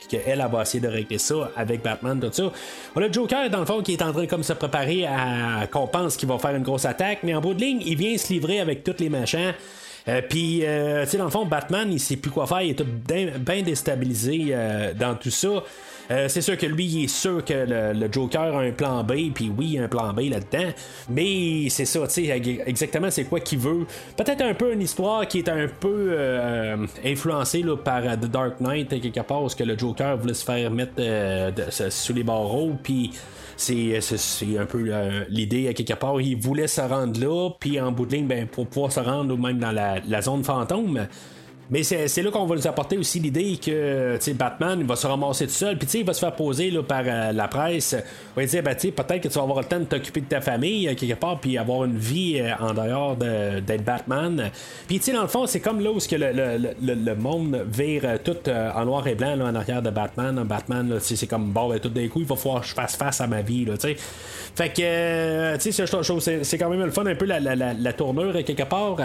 [SPEAKER 3] qu'elle va essayer de régler ça avec Batman tout ça. On le Joker dans le fond qui est en train comme se préparer à qu'on pense qu'il va faire une grosse attaque, mais en bout de ligne, il vient se livrer avec tous les machins. Euh, puis, tu sais, dans le fond, Batman, il sait plus quoi faire, il est tout bien déstabilisé dans tout ça. Euh, c'est sûr que lui, il est sûr que le, Joker a un plan B, puis oui, il a un plan B là-dedans. Mais c'est ça, tu sais, exactement c'est quoi qu'il veut. Peut-être un peu une histoire qui est un peu euh, influencée par euh, The Dark Knight, quelque part, parce que le Joker voulait se faire mettre sous les barreaux, puis c'est, un peu l'idée à quelque part. Il voulait se rendre là, puis en bout de ligne, ben, pour pouvoir se rendre même dans la zone fantôme. Mais c'est là qu'on va nous apporter aussi l'idée que Batman va se ramasser tout seul, puis il va se faire poser là, par euh, la presse. Il va dire ben, peut-être que tu vas avoir le temps de t'occuper de ta famille euh, quelque part, puis avoir une vie euh, en dehors d'être Batman. Puis dans le fond, c'est comme là où que le, le, le, monde vire tout en noir et blanc là, en arrière de Batman. Batman, c'est comme bon, ben, tout d'un coup, il va falloir que je fasse face à ma vie. Là, fait que, tu sais, c'est quand même le fun un peu la, la, la, tournure quelque part.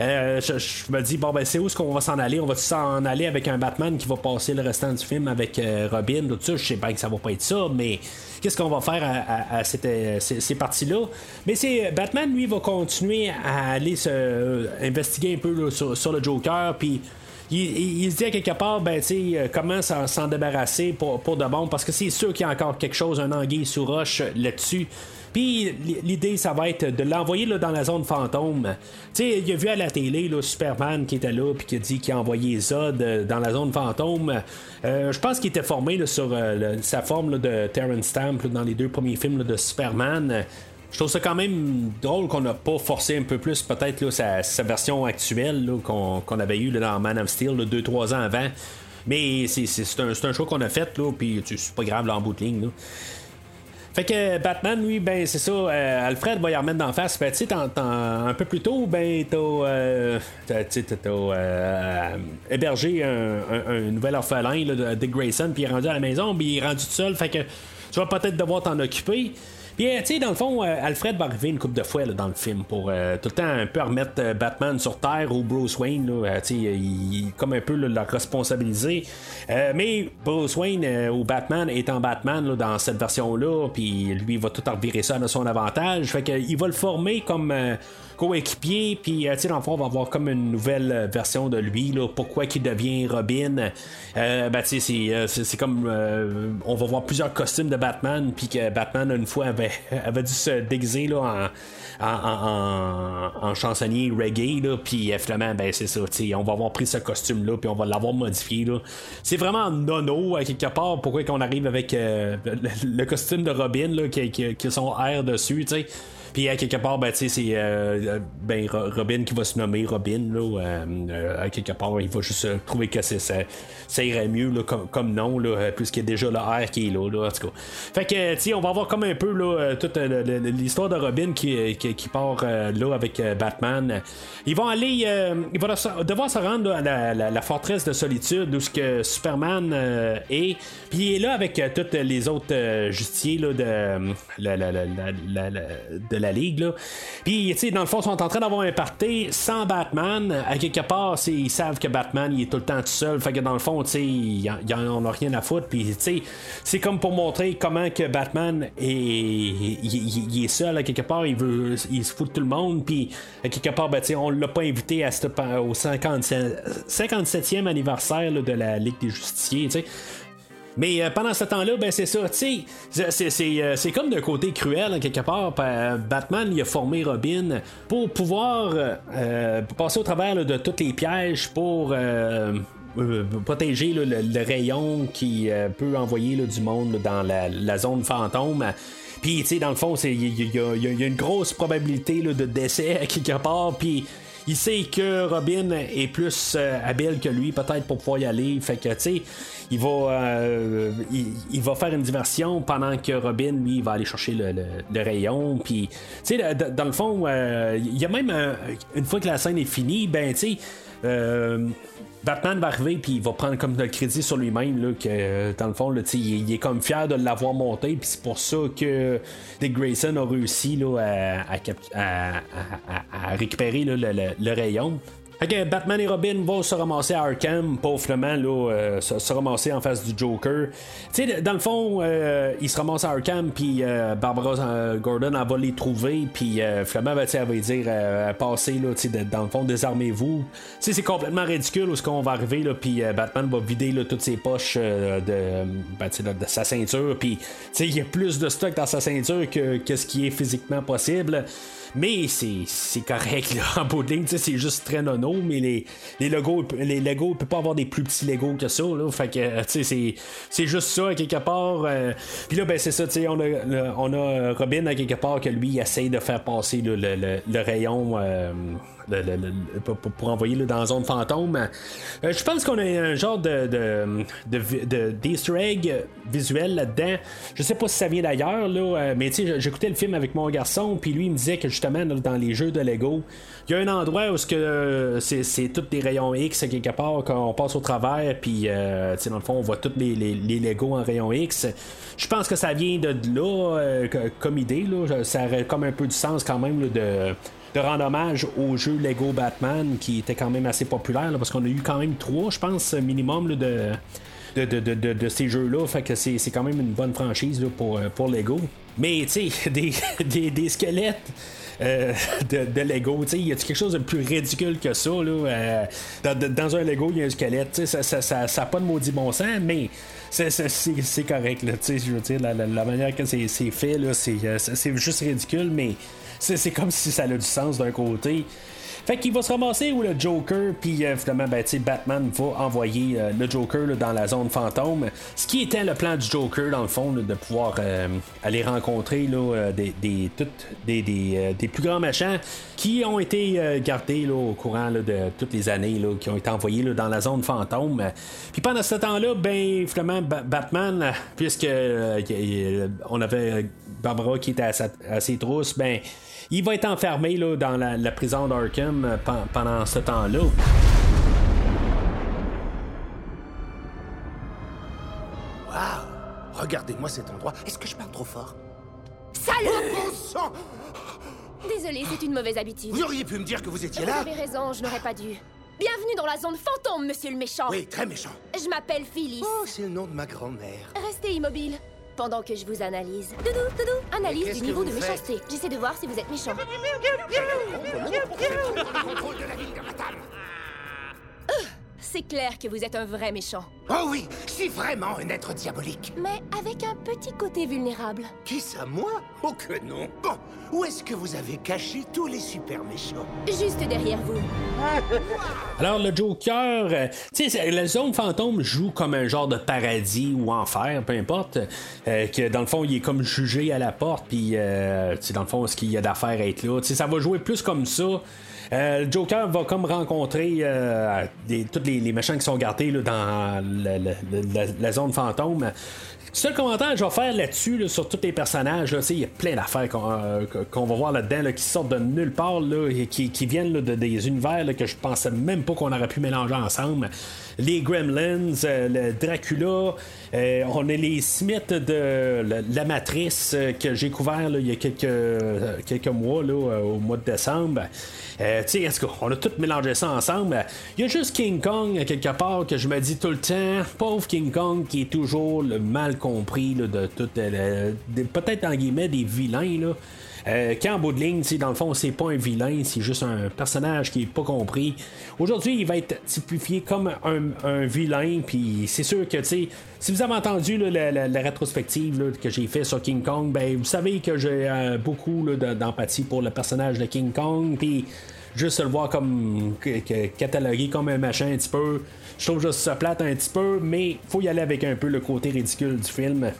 [SPEAKER 3] je, me dis, bon, ben, c'est où est-ce qu'on va s'en aller On va s'en aller avec un Batman qui va passer le restant du film avec Robin tout ça Je sais pas que ça va pas être ça, mais qu'est-ce qu'on va faire à, ces, parties-là? Mais c'est Batman, lui, va continuer à aller se, investiguer un peu sur, le Joker, puis il, se dit à quelque part, ben, tu comment s'en débarrasser pour, pour de bon, parce que c'est sûr qu'il y a encore quelque chose, un anguille sous roche là-dessus. Puis l'idée, ça va être de l'envoyer dans la zone fantôme. Tu sais, il a vu à la télé là, Superman qui était là, puis qui a dit qu'il a envoyé Zod euh, dans la zone fantôme. Euh, je pense qu'il était formé sur euh, sa forme de Terrence Stamp dans les deux premiers films de Superman. Je trouve ça quand même drôle qu'on n'a pas forcé un peu plus peut-être sa, version actuelle qu'on avait eu dans Man of Steel 2-3 ans avant. Mais c'est un, un, choix qu'on a fait, puis c'est pas grave là, en bout de ligne. Là. Fait que Batman, lui, ben c'est ça, euh, Alfred va y remettre d'en face. Ben, tu sais, un peu plus tôt, ben t'as, euh, euh, hébergé un, nouvel orphelin là, de Dick Grayson, puis il est rendu à la maison, puis il est rendu tout seul. Fait que tu vas peut-être devoir t'en occuper. Puis, euh, tu sais, dans le fond, euh, Alfred va arriver une coupe de fois dans le film pour euh, tout le temps un peu remettre Batman sur Terre ou Bruce Wayne, là, il, comme un peu le responsabiliser. mais Bruce Wayne ou Batman étant Batman dans cette version-là, puis lui, il va tout revirer ça à son avantage. Fait qu'il va le former comme coéquipier, puis tu sais, dans le on va avoir comme une nouvelle version de lui, là, pourquoi qu'il devient Robin. ben, tu sais, c'est comme on va voir plusieurs costumes de Batman, puis que Batman, une fois, avait avait, dû se déguiser là, en, chansonnier reggae, là, puis euh, finalement, ben c'est ça, on va avoir pris ce costume-là, puis on va l'avoir modifié. Là. C'est vraiment nono, à quelque part, pourquoi qu'on arrive avec euh, le, costume de Robin, là, qui, qui, qui a son air dessus, tu sais. Puis à quelque part, ben, c'est euh, ben, Robin qui va se nommer Robin. Là, euh, à quelque part, il va juste trouver que ça, ça irait mieux comme, comme, nom, là, puisqu'il y a déjà le R qui est là. là en tout cas. Fait que, on va voir comme un peu là, toute l'histoire de Robin qui, qui, part là avec Batman. Ils vont aller, il va devoir se rendre à la, forteresse de solitude où ce que Superman est. Puis il est là avec tous les autres justiciers de la ligue. Là. Puis, tu sais, dans le fond, ils sont en train d'avoir un party sans Batman. À quelque part, ils savent que Batman, il est tout le temps tout seul. Fait que dans le fond, tu sais, ils en ont rien à foutre. Puis, tu sais, c'est comme pour montrer comment que Batman est, il, est seul. À quelque part, il veut, il se fout de tout le monde. Puis, à quelque part, ben, tu sais, on l'a pas invité à au 57, 57e anniversaire de la Ligue des Justiciers, tu sais. Mais euh, pendant ce temps-là, ben c'est ça, tu sais, euh, c'est comme d'un côté cruel, hein, quelque part. Batman, il a formé Robin pour pouvoir euh, passer au travers de tous les pièges pour protéger le, rayon qui peut envoyer du monde dans la, zone fantôme. Puis, tu sais, dans le fond, il y, a une grosse probabilité de décès à quelque part. Puis, il sait que Robin est plus habile que lui, peut-être pour pouvoir y aller. Fait que, tu sais, il va, euh, il, va faire une diversion pendant que Robin, lui, va aller chercher le, rayon. Puis, tu sais, dans le fond, euh, il y a même une fois que la scène est finie, ben, tu sais. Euh, Batman va arriver puis il va prendre comme le crédit sur lui-même que dans le fond là, il, il, est comme fier de l'avoir monté puis c'est pour ça que Dick Grayson a réussi là, à, récupérer le, rayon. Batman et Robin vont se ramasser à Arkham, pauvrement, là, euh, se, ramasser en face du Joker. Tu sais, dans le fond, euh, ils se ramassent à Arkham, puis euh, Barbara Gordon, elle va les trouver, puis finalement, ben, elle va dire, passer, là, dans le fond, désarmez-vous. Tu c'est complètement ridicule où ce qu'on va arriver, là, puis Batman va vider là, toutes ses poches de, ben, de, sa ceinture, puis il y a plus de stock dans sa ceinture que, que ce qui est physiquement possible. Mais c'est correct, là, en bout de ligne, c'est juste très nono, mais les, les Legos, les Legos, ne peuvent pas avoir des plus petits Legos que ça, là. Fait que, tu sais, c'est juste ça, à quelque part. Euh, puis là, ben, c'est ça, tu sais, on a, on a Robin, à quelque part, que lui, il essaye de faire passer le, le, le, rayon. Euh, pour, envoyer dans la zone fantôme. Euh, je pense qu'on a un genre de, de, d'easter egg visuel là-dedans. Je sais pas si ça vient d'ailleurs, là, euh, mais j'écoutais le film avec mon garçon, puis lui il me disait que justement dans les jeux de Lego, il y a un endroit où euh, c'est, tous des rayons X quelque part quand on passe au travers, puis dans le fond on voit tous les, les, Lego en rayon X. Je pense que ça vient de là comme idée, là. ça aurait comme un peu du sens quand même de de rendre hommage au jeu Lego Batman qui était quand même assez populaire parce qu'on a eu quand même trois, je pense, minimum de, de, ces jeux-là. Fait que c'est, quand même une bonne franchise pour, euh, pour Lego. Mais tu sais, des, des, squelettes. Euh, de, Lego. Il y a quelque chose de plus ridicule que ça? Là, euh, dans, un Lego, il y a un squelette. Ça n'a ça, ça, pas de maudit bon sens, mais c'est correct. Là, je veux dire, la, la, manière que c'est fait, c'est juste ridicule, mais c'est comme si ça a du sens d'un côté. Fait qu'il va se ramasser où le Joker, puis euh, finalement, ben, Batman va envoyer euh, le Joker dans la zone fantôme. Ce qui était le plan du Joker, dans le fond, de pouvoir euh, aller rencontrer là, des, des, des, des, plus grands machins qui ont été gardés au courant de toutes les années, qui ont été envoyés dans la zone fantôme. Puis pendant ce temps-là, ben, finalement, Batman, puisque on avait Barbara qui était à, à ses trousses, ben, il va être enfermé là, dans la, prison d'Arkham euh, pendant ce temps-là.
[SPEAKER 1] Waouh Regardez-moi cet endroit. Est-ce que je parle trop fort?
[SPEAKER 6] Salaud Désolé, c'est une mauvaise habitude.
[SPEAKER 1] Vous auriez pu me dire que vous étiez là
[SPEAKER 6] Vous avez raison, je n'aurais pas dû. Bienvenue dans la zone fantôme, monsieur le méchant.
[SPEAKER 1] Oui, très méchant.
[SPEAKER 6] Je m'appelle Phyllis.
[SPEAKER 1] Oh, c'est le nom de ma grand-mère.
[SPEAKER 6] Restez immobile pendant que je vous analyse. Doudou, Doudou, analyse du niveau de méchanceté. J'essaie de voir si vous êtes méchant. C'est clair que vous êtes un vrai méchant.
[SPEAKER 1] Oh oui, je suis vraiment un être diabolique.
[SPEAKER 6] Mais avec un petit côté vulnérable.
[SPEAKER 1] Qui ça, moi? Oh que non. Bon, où est-ce que vous avez caché tous les super méchants?
[SPEAKER 6] Juste derrière vous.
[SPEAKER 3] Alors, le Joker, euh, tu sais, la zone fantôme joue comme un genre de paradis ou enfer, peu importe. Euh, que dans le fond, il est comme jugé à la porte, puis, euh, dans le fond, ce qu'il y a d'affaires à être là? Tu sais, ça va jouer plus comme ça. Euh, le Joker va comme rencontrer euh, tous les, les, méchants qui sont gardés dans la, zone fantôme. Seul commentaire que je vais faire là-dessus, sur tous les personnages, il y a plein d'affaires qu'on euh, va voir là-dedans qui sortent de nulle part et qui, viennent de, des univers que je pensais même pas qu'on aurait pu mélanger ensemble. Les Gremlins, le Dracula, on a les Smiths de la, Matrice que j'ai couvert il y a quelques, quelques mois, au mois de décembre. Euh, tu sais, on a tout mélangé ça ensemble? Il y a juste King Kong, quelque part, que je me dis tout le temps, pauvre King Kong, qui est toujours le mal compris de tout. Euh, peut-être en guillemets des vilains, là. Euh, quand en bout de ligne, dans le fond, c'est pas un vilain, c'est juste un personnage qui est pas compris. Aujourd'hui, il va être typifié comme un, vilain, puis c'est sûr que, tu sais, si vous avez entendu la, rétrospective que j'ai fait sur King Kong, ben vous savez que j'ai beaucoup d'empathie pour le personnage de King Kong, puis juste le voir comme catalogué comme un machin un petit peu. Je trouve juste ça plate un petit peu, mais faut y aller avec un peu le côté ridicule du film.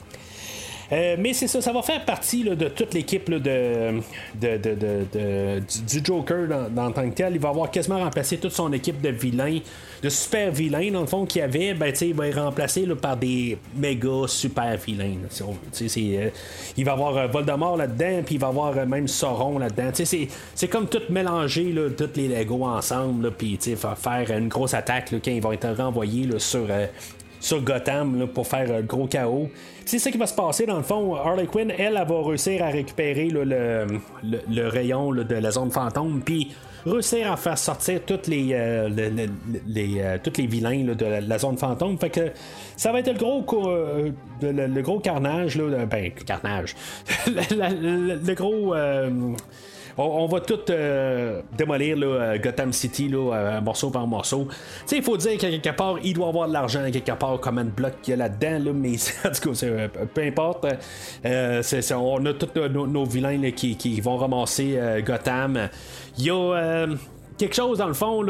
[SPEAKER 3] Euh, mais c'est ça, ça va faire partie de toute l'équipe de, du, Joker dans, tant que tel. Il va avoir quasiment remplacé toute son équipe de vilains, de super vilains dans le fond qu'il y avait. Ben, il va être remplacé par des méga super vilains. Euh, il va avoir euh, Voldemort là-dedans, puis il va avoir même Sauron là-dedans. C'est comme tout mélanger là, tous les Legos ensemble, puis faire une grosse attaque quand ils vont être renvoyés sur sur Gotham pour faire un gros chaos. C'est ça qui va se passer dans le fond. Harley Quinn, elle, elle va réussir à récupérer le, le, rayon de la zone fantôme, puis réussir à faire sortir toutes les, euh, les euh, toutes les vilains de la, zone fantôme. Fait que ça va être le gros euh, le, gros carnage là, ben carnage, le, gros on, va tout euh, démolir euh, Gotham City là, euh, morceau par morceau. Il faut dire qu'à quelque part, il doit avoir de l'argent quelque part comme un bloc qu'il y a là-dedans, mais en tout cas, peu importe. on a tous nos, vilains qui, vont ramasser Gotham. Il y a quelque chose dans le fond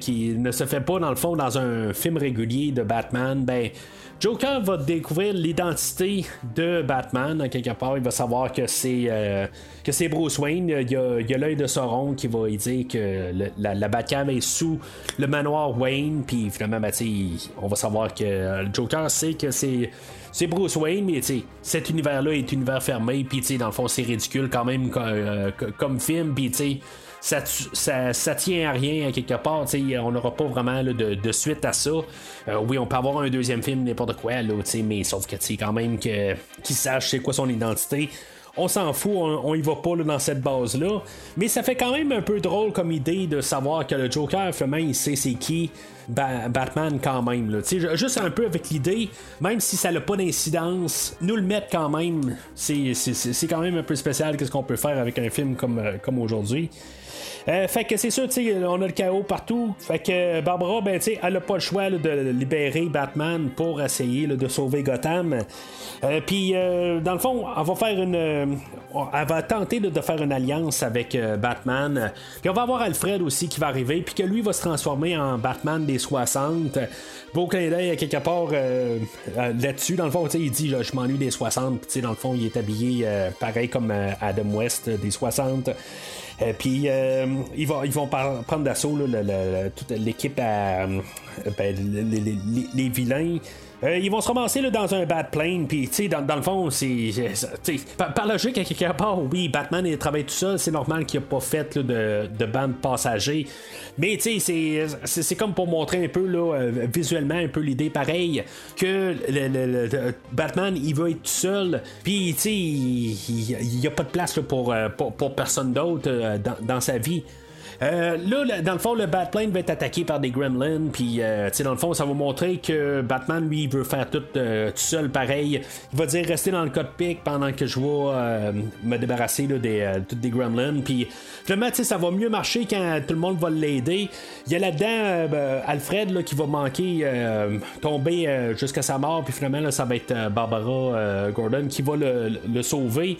[SPEAKER 3] qui ne se fait pas dans le fond dans un film régulier de Batman, ben Joker va découvrir l'identité de Batman. quelque part, il va savoir que c'est euh, Bruce Wayne. Il y a, l'œil de Sauron qui va lui dire que la, la, Batcave est sous le manoir Wayne. Puis finalement, ben, on va savoir que le Joker sait que c'est c'est Bruce Wayne, mais cet univers-là est univers fermé, puis dans le fond, c'est ridicule quand même comme, euh, comme film, puis ça, ça, ça, tient à rien quelque part. On n'aura pas vraiment de, suite à ça. Euh, oui, on peut avoir un deuxième film, n'importe quoi, là, mais sauf que quand même qu'ils sachent c'est quoi son identité. on s'en fout, on, y va pas dans cette base-là. Mais ça fait quand même un peu drôle comme idée de savoir que le Joker, finalement, il sait c'est qui. Batman quand même. Juste un peu avec l'idée, même si ça n'a pas d'incidence, nous le mettre quand même, c'est quand même un peu spécial qu'est-ce qu'on peut faire avec un film comme, euh, comme aujourd'hui. Euh, fait que c'est sûr, on a le chaos partout. Fait que Barbara, ben, elle a pas le choix de libérer Batman pour essayer de sauver Gotham. Euh, puis, euh, dans le fond, elle va faire une. elle va tenter de faire une alliance avec Batman. Puis, on va avoir Alfred aussi qui va arriver. Puis, que lui va se transformer en Batman des 60. Beau clin d'œil quelque part là-dessus. Dans le fond, il dit Je m'ennuie des 60. Puis, dans le fond, il est habillé pareil comme Adam West des 60. Euh, puis euh, ils, vont, ils vont prendre d'assaut toute l'équipe à ben, les, vilains euh, ils vont se ramasser là, dans un bad plane, puis dans, dans le fond, c'est. Par, par, logique, à quelque part, oui, Batman il travaille tout seul, c'est normal qu'il n'ait pas fait de, de bande passager. Mais tu sais, c'est comme pour montrer un peu là, euh, visuellement un peu l'idée pareille que le, Batman il veut être tout seul, puis tu sais, il n'y a pas de place pour, euh, pour, pour, personne d'autre dans, dans sa vie. Euh, là, dans le fond, le Batplane va être attaqué par des gremlins. Puis, euh, dans le fond, ça va montrer que Batman, lui, veut faire tout, euh, tout seul pareil. Il va dire rester dans le cockpit pendant que je vais me débarrasser là, des, toutes des gremlins. Puis, finalement, ça va mieux marcher quand tout le monde va l'aider. Il y a là-dedans ben, Alfred là, qui va manquer, tomber jusqu'à sa mort. Puis, finalement, ça va être Barbara Gordon qui va le, le sauver.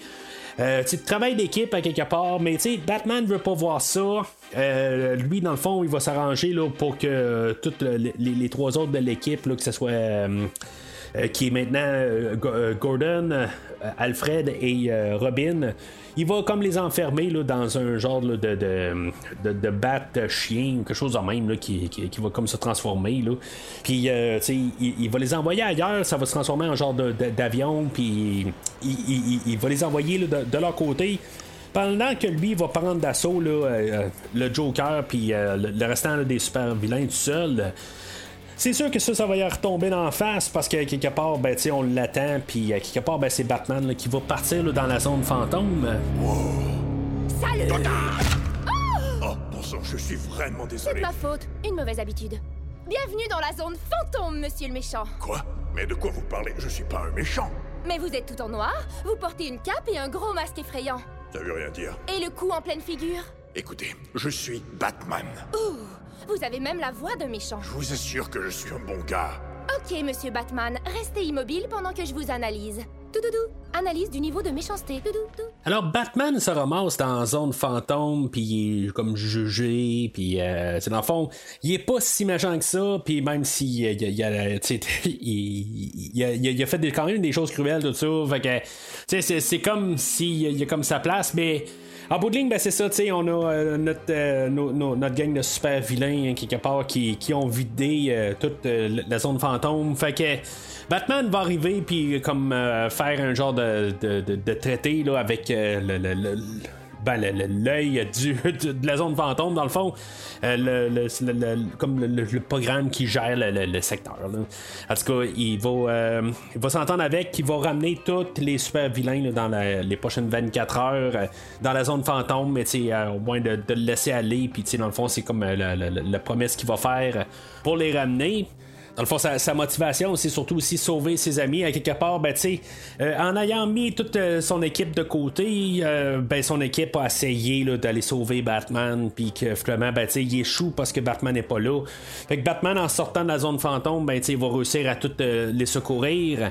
[SPEAKER 3] Euh, travail d'équipe à quelque part, mais Batman veut pas voir ça. Euh, lui, dans le fond, il va s'arranger pour que euh, toutes les, trois autres de l'équipe, que ce soit euh, qui est maintenant Gordon, Alfred et Robin, il va comme les enfermer là, dans un genre de, de, de, de, bat chien, quelque chose de même là, qui, qui, va comme se transformer. Là. Puis euh, il, il, va les envoyer ailleurs, ça va se transformer en genre d'avion, puis il, va les envoyer de, leur côté. Pendant que lui va prendre d'assaut euh, le Joker puis euh, le, restant des super vilains tout seul. C'est sûr que ça, ça va y retomber dans face parce que quelque part, ben, on l'attend, puis euh, quelque part, ben, c'est Batman qui va partir dans la zone fantôme.
[SPEAKER 6] Salut!
[SPEAKER 2] Oh, bon sang, je suis vraiment désolé.
[SPEAKER 6] C'est ma faute, une mauvaise habitude. Bienvenue dans la zone fantôme, monsieur le méchant.
[SPEAKER 2] Quoi? Mais de quoi vous parlez? Je suis pas un méchant.
[SPEAKER 6] Mais vous êtes tout en noir, vous portez une cape et un gros masque effrayant.
[SPEAKER 2] Ça veut rien dire.
[SPEAKER 6] Et le cou en pleine figure
[SPEAKER 2] Écoutez, je suis Batman.
[SPEAKER 6] Ouh vous avez même la voix d'un méchant.
[SPEAKER 2] Je vous assure que je suis un bon gars.
[SPEAKER 6] Ok, monsieur Batman, restez immobile pendant que je vous analyse. Toudoudou, analyse du niveau de méchanceté. Toudoudou.
[SPEAKER 3] Alors, Batman se ramasse dans zone fantôme, puis il est comme jugé, puis euh, dans le fond, il est pas si méchant que ça, puis même s'il il, il, il, a fait des, quand même des choses cruelles, tout ça, fait que, c'est comme s'il a comme sa place, mais en bout de ligne, ben, c'est ça, on a euh, notre, euh, notre gang de super vilains, hein, quelque part, qui, qui ont vidé euh, toute la zone fantôme. Fait que Batman va arriver, puis comme faire un genre de, de, de, traité là, avec le ben, l'œil de la zone fantôme, dans le fond, euh, le, comme le, programme qui gère le, secteur. En tout cas, il va, euh, s'entendre avec, il va ramener tous les super vilains dans les prochaines 24 heures euh, dans la zone fantôme, mais au moins de, le laisser aller, puis dans le fond, c'est comme la promesse qu'il va faire pour les ramener. Dans le fond, sa, motivation, c'est surtout aussi sauver ses amis. À quelque part, ben, euh, en ayant mis toute euh, son équipe de côté, euh, ben, son équipe a essayé d'aller sauver Batman, puis que finalement, ben, il échoue parce que Batman n'est pas là. Fait que Batman, en sortant de la zone fantôme, ben, il va réussir à toutes les secourir.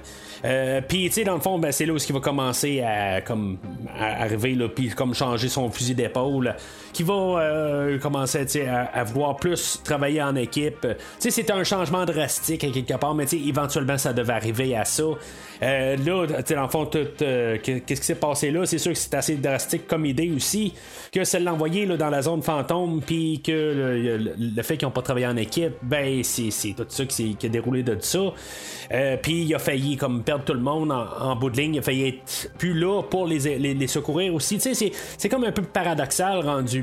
[SPEAKER 3] puis, dans le fond, ben, c'est là où il va commencer à, comme, arriver, puis comme changer son fusil d'épaule, qui va commencer à, vouloir plus travailler en équipe. C'est un changement de à quelque part, mais éventuellement ça devait arriver à ça. Euh, là, dans le fond, euh, qu'est-ce qui s'est passé là? C'est sûr que c'est assez drastique comme idée aussi, que c'est l'envoyer dans la zone fantôme, puis que le, fait qu'ils n'ont pas travaillé en équipe, ben c'est, tout ça qui, a déroulé de ça. Euh, puis il a failli comme perdre tout le monde en, bout de ligne, il a failli être plus là pour les, les, secourir aussi. C'est, c'est comme un peu paradoxal rendu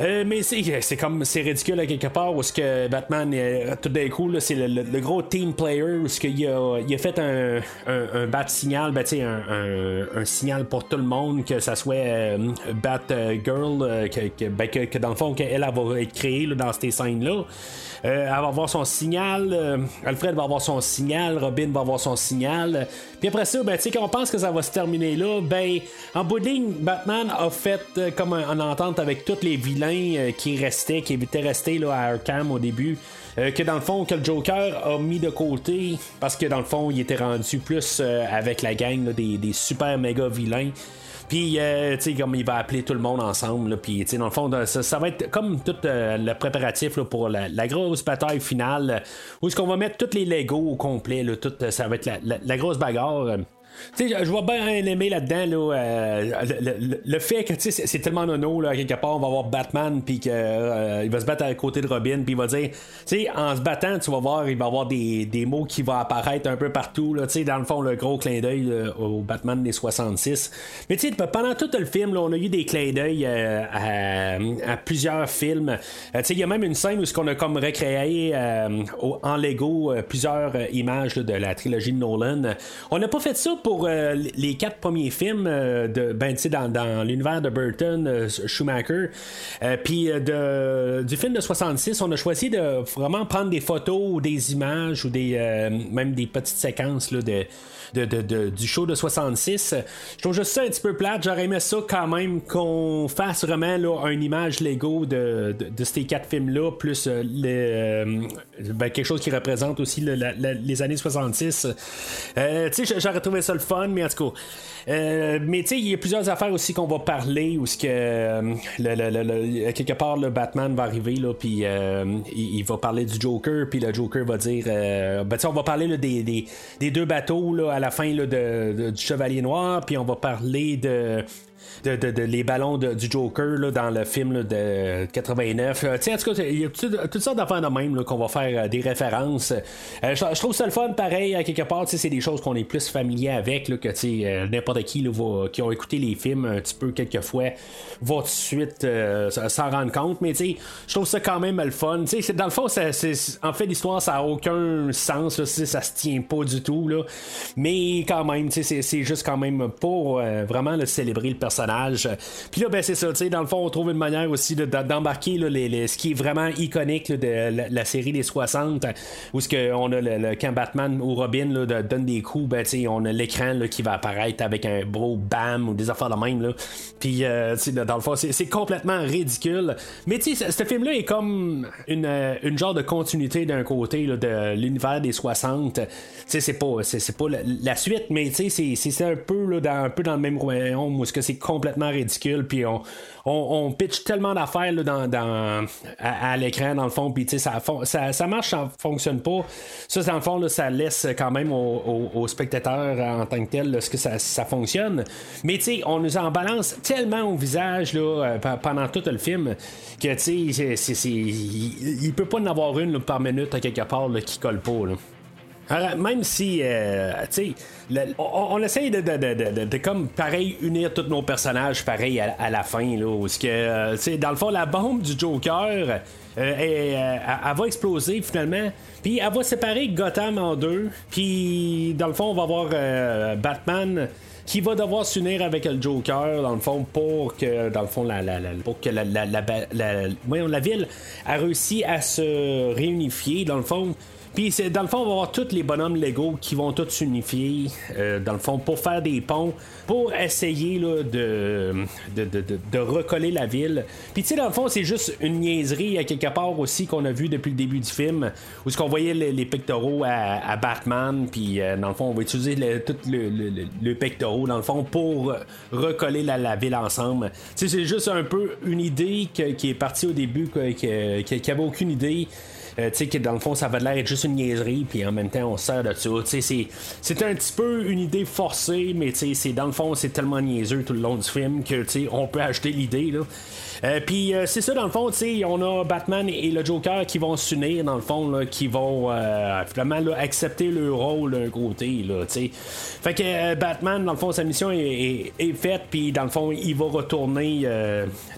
[SPEAKER 3] Euh, mais c'est comme c'est ridicule à quelque part où ce que Batman tout d'un coup c'est le, gros team player où ce qu'il a, il a fait un, un, bat signal ben, un, un, signal pour tout le monde que ça soit euh, Batgirl euh, ben, que, que, dans le fond qu'elle va être créée dans ces scènes là euh, elle va avoir son signal. Euh, Alfred va avoir son signal. Robin va avoir son signal. Puis après ça, ben, quand on pense que ça va se terminer là, ben, en bout de ligne, Batman a fait euh, comme un, entente avec tous les vilains qui restaient, qui étaient restés là, à Arkham au début. que dans le fond, que le Joker a mis de côté parce que dans le fond, il était rendu plus avec la gang des, des super méga vilains. Puis, euh, tu sais, comme il va appeler tout le monde ensemble. Puis, tu sais, dans le fond, ça, va être comme tout euh, le préparatif pour la, grosse bataille finale. où est-ce qu'on va mettre tous les Legos au complet. Tout, ça va être la grosse bagarre. Tu sais, je vois bien aimer là-dedans là, euh, le, fait que c'est tellement nono là, quelque part on va avoir Batman puis qu'il euh, va se battre à côté de Robin puis il va dire tu sais en se battant tu vas voir il va avoir des, des, mots qui vont apparaître un peu partout là, dans le fond le gros clin d'œil au Batman des 66 mais tu sais pendant tout le film là, on a eu des clins d'œil euh, à, plusieurs films. Tu sais il y a même une scène où ce qu'on a comme recréé en Lego plusieurs images de la trilogie de Nolan. On n'a pas fait ça euh, les quatre premiers films euh, de ben, dans, dans l'univers de Burton, euh, Schumacher, puis de, du film de 66, on a choisi de vraiment prendre des photos ou des images ou des même des petites séquences là, de de, du show de 66. Je trouve juste ça un petit peu plate. J'aurais aimé ça quand même qu'on fasse vraiment là, une image Lego de, de, ces quatre films-là, plus ben, quelque chose qui représente aussi les années 66. Euh, tu sais, j'aurais trouvé ça fun, mais en tout cas. mais tu sais, il y a plusieurs affaires aussi qu'on va parler où ce que quelque part le Batman va arriver là, puis il, va parler du Joker, puis le Joker va dire, ben, on va parler des, des, deux bateaux là, à la fin là, de, du Chevalier Noir, puis on va parler de de, les ballons du Joker dans le film de 89. Euh, en tout cas, il y a toutes, sortes d'affaires de même qu'on va faire euh, des références. Euh, je, trouve ça le fun, pareil, quelque part, c'est des choses qu'on est plus familier avec, là, que n'importe qui qui ont écouté les films un petit peu quelques fois va tout de suite s'en rendre compte. Mais je trouve ça quand même le fun. Dans le fond, en fait, l'histoire, ça n'a aucun sens, ça se tient pas du tout. Là. Mais quand même, c'est juste quand même pour vraiment célébrer le personnage puis là, ben, c'est ça, tu sais, dans le fond, on trouve une manière aussi d'embarquer ce qui est vraiment iconique de la, série des 60, où ce que on a le, quand Batman ou Robin donne des coups, ben, on a l'écran qui va apparaître avec un beau bam ou des affaires de même. Là. Puis, euh, dans le fond, c'est complètement ridicule. Mais tu sais, ce film-là est comme une, une genre de continuité d'un côté de l'univers des 60. Tu sais, c'est pas, c'est, pas la, suite, mais tu sais, c'est un peu, dans, un peu dans le même royaume où ce que c'est complètement ridicule. Puis on, on, pitch tellement d'affaires dans, dans, à, l'écran, dans le fond. Puis ça, ça, ça marche, ça fonctionne pas. Ça, dans le fond, là, ça laisse quand même aux, spectateurs en tant que tel ce que ça, ça fonctionne. Mais on nous en balance tellement au visage là, euh, pendant tout le film que tu il, il peut pas en avoir une par minute à quelque part qui colle pas. Même si, euh, tu sais, on, essaye de, de, de, comme pareil unir tous nos personnages pareil à, la fin, là, où que, euh, tu sais, dans le fond, la bombe du Joker, euh, elle, va exploser finalement. Puis elle va séparer Gotham en deux. Puis dans le fond, on va avoir Batman qui va devoir s'unir avec le Joker dans le fond pour que dans le fond la, la, pour que la, la, la ville a réussi à se réunifier dans le fond puis dans le fond, on va avoir tous les bonhommes Lego qui vont tous s'unifier, euh, dans le fond, pour faire des ponts, pour essayer là, de, de, recoller la ville. Puis tu sais, dans le fond, c'est juste une niaiserie à quelque part aussi qu'on a vu depuis le début du film, où ce qu'on voyait les, pectoraux à, Batman, puis euh, dans le fond, on va utiliser tout le, le, pectoraux, dans le fond, pour recoller la, ville ensemble. Tu sais, c'est juste un peu une idée qui est partie au début, qui, qui, qui avait aucune idée. Tu sais, que dans le fond, ça va l'air être juste une niaiserie, puis en même temps, on sert de ça. Tu sais, c'est un petit peu une idée forcée, mais tu sais, dans le fond, c'est tellement niaiseux tout le long du film que, tu sais, on peut acheter l'idée, là. Euh, puis euh, c'est ça, dans le fond, on a Batman et le Joker qui vont s'unir, dans le fond, là, qui vont euh, vraiment accepter leur rôle d'un côté, là. Fait que Batman, dans le fond, sa mission est, faite, puis dans le fond, il va retourner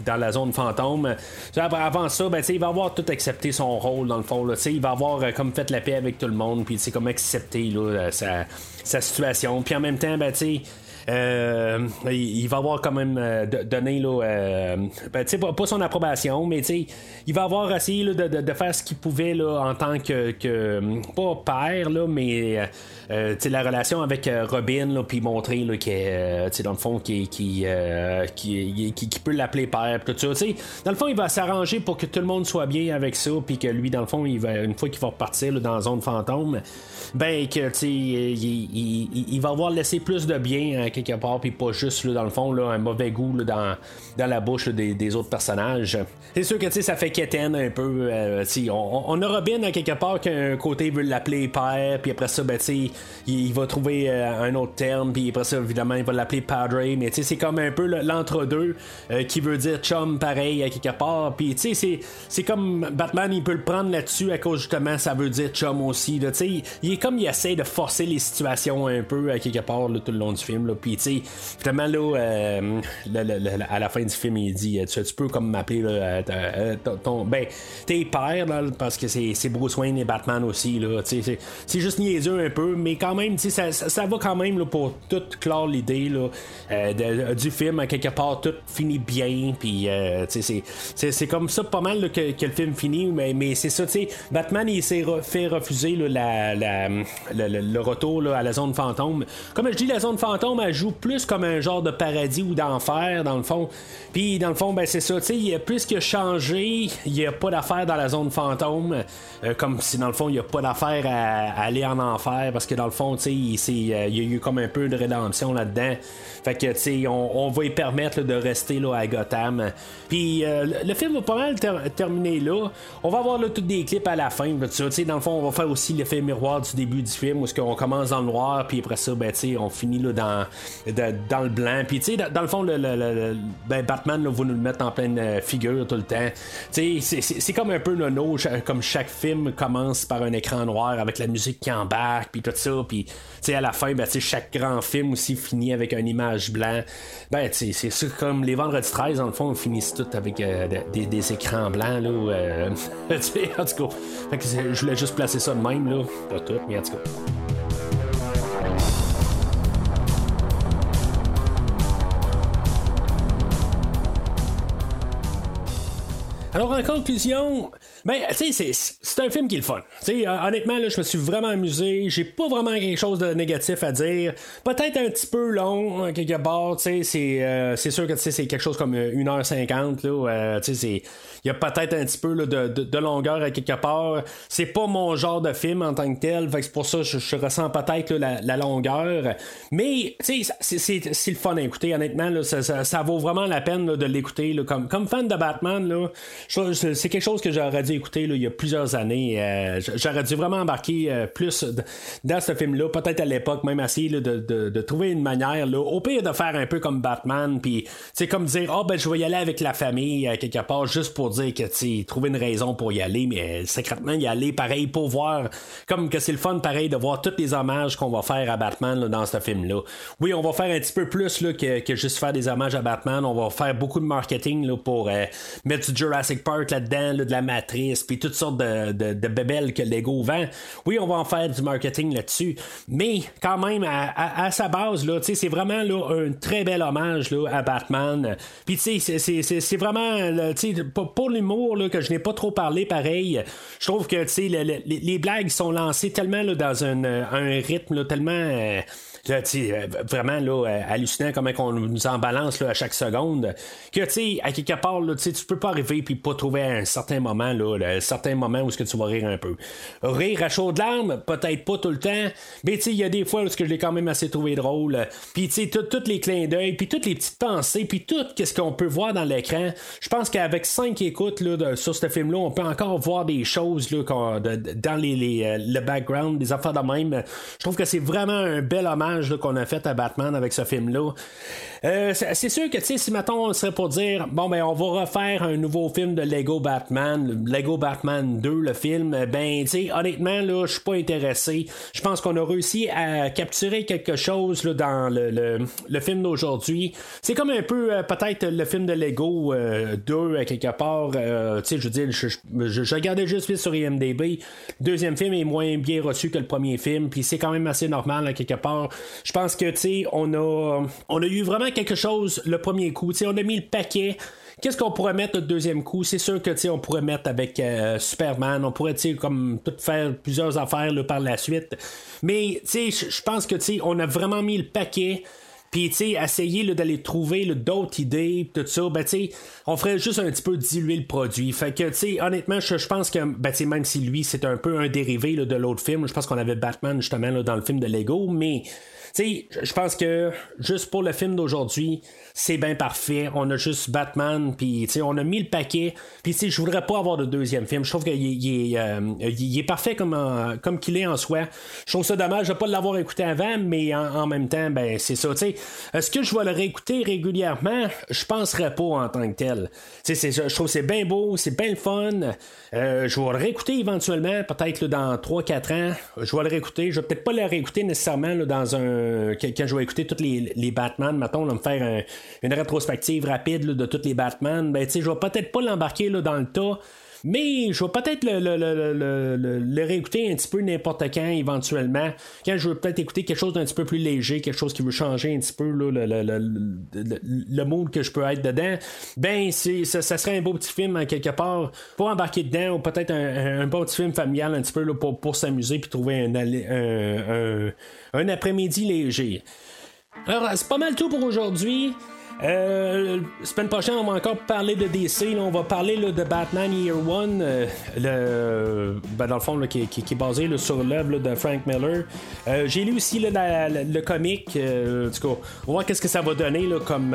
[SPEAKER 3] dans la zone fantôme. avant ça, ben, il va avoir tout accepté son rôle, dans le fond, là, il va avoir comme fait la paix avec tout le monde, puis comme accepté là, sa, sa situation. Puis en même temps, ben, tu sais, euh, il, va avoir quand même euh, donné là, euh, ben, pas, son approbation, mais il va avoir essayé de, faire ce qu'il pouvait là, en tant que, pas père, là, mais la relation avec Robin, puis montrer là, est dans le fond qui, qui, qui, peut l'appeler père, tout ça. Dans le fond, il va s'arranger pour que tout le monde soit bien avec ça, puis que lui, dans le fond, il va, une fois qu'il va repartir dans la zone fantôme, ben que tu il, il, va avoir laissé plus de bien hein, quelque part, puis pas juste dans le fond là, un mauvais goût dans, dans la bouche des, autres personnages. C'est sûr que ça fait quétaine un peu. Euh, on, on, a Robin à quelque part qu'un côté veut l'appeler père, puis après ça, ben, il, il va trouver euh, un autre terme, puis après ça, évidemment, il va l'appeler padre, mais c'est comme un peu l'entre-deux euh, qui veut dire chum pareil à quelque part, puis c'est comme Batman, il peut le prendre là-dessus à cause justement, ça veut dire chum aussi. Là, il est comme il essaie de forcer les situations un peu à quelque part tout le long du film. Puis, tu sais, finalement, là, euh, à la fin du film, il dit Tu, tu peux comme m'appeler ton, Ben, t'es père, là, parce que c'est Bruce Wayne et Batman aussi. Là, c'est juste niaiseux un peu, mais quand même, ça, ça, va quand même pour tout clore l'idée du film. À quelque part, tout finit bien. Puis, c'est comme ça pas mal que, le film finit, mais, mais c'est ça, tu sais, Batman, il s'est fait refuser le, retour à la zone fantôme. Comme je dis, la zone fantôme, elle joue plus comme un genre de paradis ou d'enfer, dans le fond. Puis, dans le fond, ben, c'est ça, tu sais, il y a plus changé, il n'y a pas d'affaire dans la zone fantôme, euh, comme si, dans le fond, il n'y a pas d'affaire à, aller en enfer, parce que, dans le fond, tu il, euh, y a eu comme un peu de rédemption là-dedans. Fait que, tu on, va y permettre de rester là, à Gotham. Puis, euh, le film va pas mal terminer là. On va avoir là, tous des clips à la fin. Tu sais, dans le fond, on va faire aussi l'effet miroir du début du film où ce qu'on commence dans le noir, puis après ça, ben, on finit là, dans, dans le blanc. Puis, tu sais, dans, le fond, ben, Batman va nous le mettre en pleine euh, figure tout le temps. Tu c'est comme un peu nono, comme chaque film commence par un écran noir avec la musique qui embarque, puis tout ça. Puis, à la fin, ben, chaque grand film aussi finit avec une image blanc. Ben, c'est comme les vendredis 13, dans le fond, on finit tout avec euh, des, écrans blancs, là. Euh, en tout cas, je voulais juste placer ça de même, là. Pas tout, mais en tout cas. Alors en conclusion, ben, tu sais, c'est un film qui est le fun. Tu sais, honnêtement, là, je me suis vraiment amusé. J'ai pas vraiment quelque chose de négatif à dire. Peut-être un petit peu long, hein, quelque part. Tu sais, euh, c'est sûr que c'est quelque chose comme 1h50. Là, euh, tu sais, il y a peut-être un petit peu là, de, de, longueur à quelque part. C'est pas mon genre de film en tant que tel. C'est pour ça que je, ressens peut-être la, la, longueur. Mais, tu sais, c'est le fun à écouter. Honnêtement, là, ça, ça, vaut vraiment la peine de l'écouter. Comme, comme fan de Batman, là, c'est quelque chose que j'aurais dû écouter là, il y a plusieurs années. Euh, j'aurais dû vraiment embarquer euh, plus dans ce film-là, peut-être à l'époque, même essayer de, de, trouver une manière, là, au pire de faire un peu comme Batman, puis c'est comme dire, oh ben je vais y aller avec la famille euh, quelque part, juste pour dire que tu trouver une raison pour y aller, mais secrètement y aller pareil pour voir, comme que c'est le fun pareil de voir tous les hommages qu'on va faire à Batman dans ce film-là. Oui, on va faire un petit peu plus là, que, que, juste faire des hommages à Batman, on va faire beaucoup de marketing là, pour mettre du Jurassic Park là-dedans, de la matrice, puis toutes sortes de, de, de bébelles que Lego vend. Oui, on va en faire du marketing là-dessus, mais quand même, à, sa base, là, c'est vraiment là, un très bel hommage là, à Batman. Puis c'est vraiment, pour, pour l'humour que je n'ai pas trop parlé, pareil, je trouve que les, les, blagues sont lancées tellement là, dans un, un rythme tellement... Euh, vraiment là, hallucinant comment on nous en balance à chaque seconde. Que tu à quelque part, là, tu peux pas arriver puis pas trouver un certain moment, là, un certain moment où ce que tu vas rire un peu. Rire à chaudes larmes, peut-être pas tout le temps, mais il y a des fois où je l'ai quand même assez trouvé drôle. Puis tu sais, tous les clins d'œil, puis toutes les petites pensées, puis tout ce qu'on peut voir dans l'écran. Je pense qu'avec cinq écoutes là, sur ce film-là, on peut encore voir des choses là, dans les, euh, le background, des affaires de même. Je trouve que c'est vraiment un bel hommage qu'on a fait à Batman avec ce film-là. Euh, c'est sûr que, tu sais, si maintenant on serait pour dire, bon, ben, on va refaire un nouveau film de Lego Batman, Lego Batman 2, le film, ben, tu sais, honnêtement, là, je suis pas intéressé. Je pense qu'on a réussi à capturer quelque chose là, dans le, le, film d'aujourd'hui. C'est comme un peu, euh, peut-être, le film de Lego 2, euh, quelque part. tu sais, je veux dire, je, regardais juste sur IMDB. Deuxième film est moins bien reçu que le premier film, puis c'est quand même assez normal, quelque part. Je pense que, tu sais, on a, eu vraiment quelque chose le premier coup. on a mis le paquet. Qu'est-ce qu'on pourrait mettre le deuxième coup? C'est sûr que on pourrait mettre avec euh, Superman, on pourrait comme tout faire plusieurs affaires par la suite. Mais je pense que on a vraiment mis le paquet. Puis, tu sais, essayer d'aller trouver d'autres idées, tout ça, ben, tu on ferait juste un petit peu diluer le produit. Fait que, tu sais, honnêtement, je pense que, ben, tu même si lui, c'est un peu un dérivé de l'autre film, je pense qu'on avait Batman, justement, dans le film de Lego, mais sais, je pense que juste pour le film d'aujourd'hui, c'est bien parfait. On a juste Batman, puis on a mis le paquet. Puis je voudrais pas avoir de deuxième film. Je trouve qu'il est, euh, parfait comme, comme qu'il est en soi. Je trouve ça dommage de pas l'avoir écouté avant, mais en, même temps, ben c'est ça. Est-ce que je vais le réécouter régulièrement? Je penserais pas en tant que tel. je trouve que c'est bien beau, c'est bien le fun. Euh, je vais le réécouter éventuellement, peut-être dans 3-4 ans. Je vais le réécouter. Je vais peut-être pas le réécouter nécessairement dans un. Quand je vais écouter tous les, les Batman, mettons, me faire une rétrospective rapide de tous les Batman. Ben, je vais peut-être pas l'embarquer dans le tas. Mais je vais peut-être le, réécouter un petit peu n'importe quand, éventuellement. Quand je veux peut-être écouter quelque chose d'un petit peu plus léger, quelque chose qui veut changer un petit peu le, mood que je peux être dedans, ben, c'est, ça, serait un beau petit film, en quelque part, pour embarquer dedans, ou peut-être un, bon petit film familial, un petit peu pour, s'amuser, puis trouver un, un, un après-midi léger. Alors, c'est pas mal tout pour aujourd'hui. Euh, semaine prochaine, on va encore parler de DC. on va parler de Batman Year One, euh, le, ben, dans le fond, qui, est basé sur l'œuvre de Frank Miller. Euh, j'ai lu aussi le comic. Euh, on va voir qu'est-ce que ça va donner comme,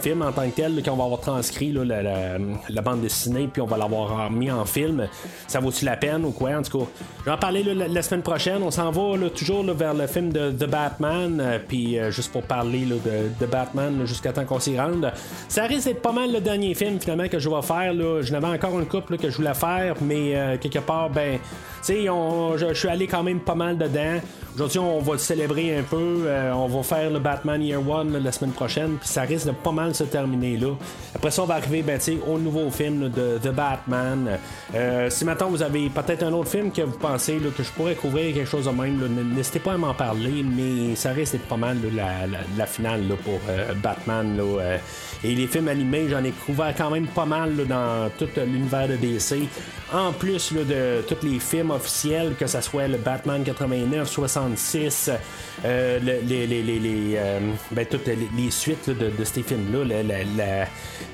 [SPEAKER 3] film en tant que tel, qu'on va avoir transcrit la, bande dessinée, puis on va l'avoir mis en film. Ça vaut-tu la peine ou quoi? En tout cas, je vais en parler la, semaine prochaine. On s'en va toujours vers le film de The Batman, puis juste pour parler de, de Batman jusqu'à temps qu'on s'y rende. Ça risque d'être pas mal le dernier film finalement que je vais faire. Là. Je n'avais encore une couple que je voulais faire, mais euh, quelque part, ben, tu sais, je, suis allé quand même pas mal dedans. Aujourd'hui, on va célébrer un peu. Euh, on va faire le Batman Year One la semaine prochaine, puis ça risque de pas mal se terminer là. Après ça, on va arriver ben, au nouveau film de The Batman. Euh, si maintenant vous avez peut-être un autre film que vous pensez que je pourrais couvrir quelque chose de même, n'hésitez pas à m'en parler, mais ça risque d'être pas mal la, finale pour Batman. Là, et les films animés, j'en ai couvert quand même pas mal dans tout l'univers de DC. En plus de tous les films officiels, que ce soit le Batman 89, 66, euh, les, les, les, euh, ben, toutes les, suites de, ces films-là,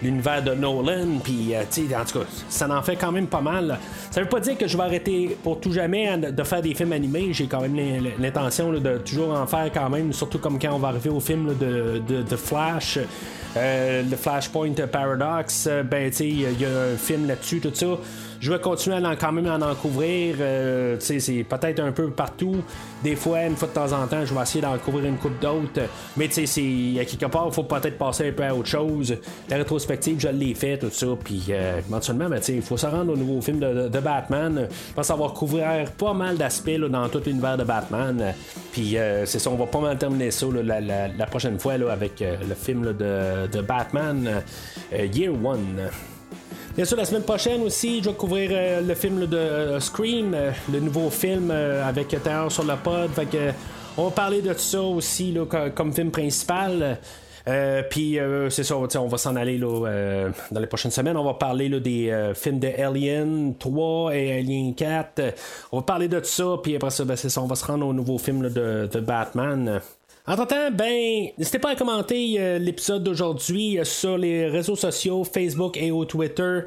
[SPEAKER 3] l'univers de Nolan, puis euh, en tout cas, ça en fait quand même pas mal. Ça veut pas dire que je vais arrêter pour tout jamais de faire des films animés. J'ai quand même l'intention de toujours en faire quand même, surtout comme quand on va arriver au film de, de, de Flash. Euh, le Flashpoint Paradox, euh, ben, tu il y a un film là-dessus, tout ça. Je vais continuer à en, quand même à en couvrir. Euh, c'est peut-être un peu partout. Des fois, une fois de temps en temps, je vais essayer d'en couvrir une coupe d'autres. Mais tu sais, à quelque part, il faut peut-être passer un peu à autre chose. La rétrospective, je l'ai fait, tout ça. Puis euh, éventuellement, ben, il faut se rendre au nouveau film de, Batman. Je pense avoir couvert pas mal d'aspects dans tout l'univers de Batman. Puis euh, c'est ça, on va pas mal terminer ça la, prochaine fois avec le film de, Batman Year One. Bien sûr, la semaine prochaine aussi, je vais couvrir euh, le film de euh, Scream, euh, le nouveau film avec Terreur sur la pod. Fait que, on va parler de ça aussi comme film principal. Puis c'est ça, on va s'en aller là, dans les prochaines semaines. On va parler là, des films de Alien 3 et Alien 4. On va parler de tout ça, puis après ça, ben, ça, on va se rendre au nouveau film de, de Batman. Entre-temps, ben, n'hésitez pas à commenter euh, l'épisode d'aujourd'hui euh, sur les réseaux sociaux, Facebook et au Twitter.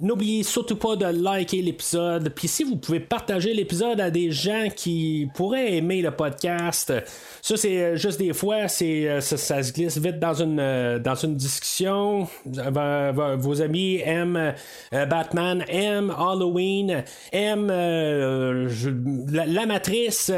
[SPEAKER 3] N'oubliez surtout pas de liker l'épisode. Puis si vous pouvez partager l'épisode à des gens qui pourraient aimer le podcast, ça c'est euh, juste des fois, c'est ça, se glisse vite dans une dans une discussion. Vos amis aiment Batman, aiment Halloween, aiment la, matrice.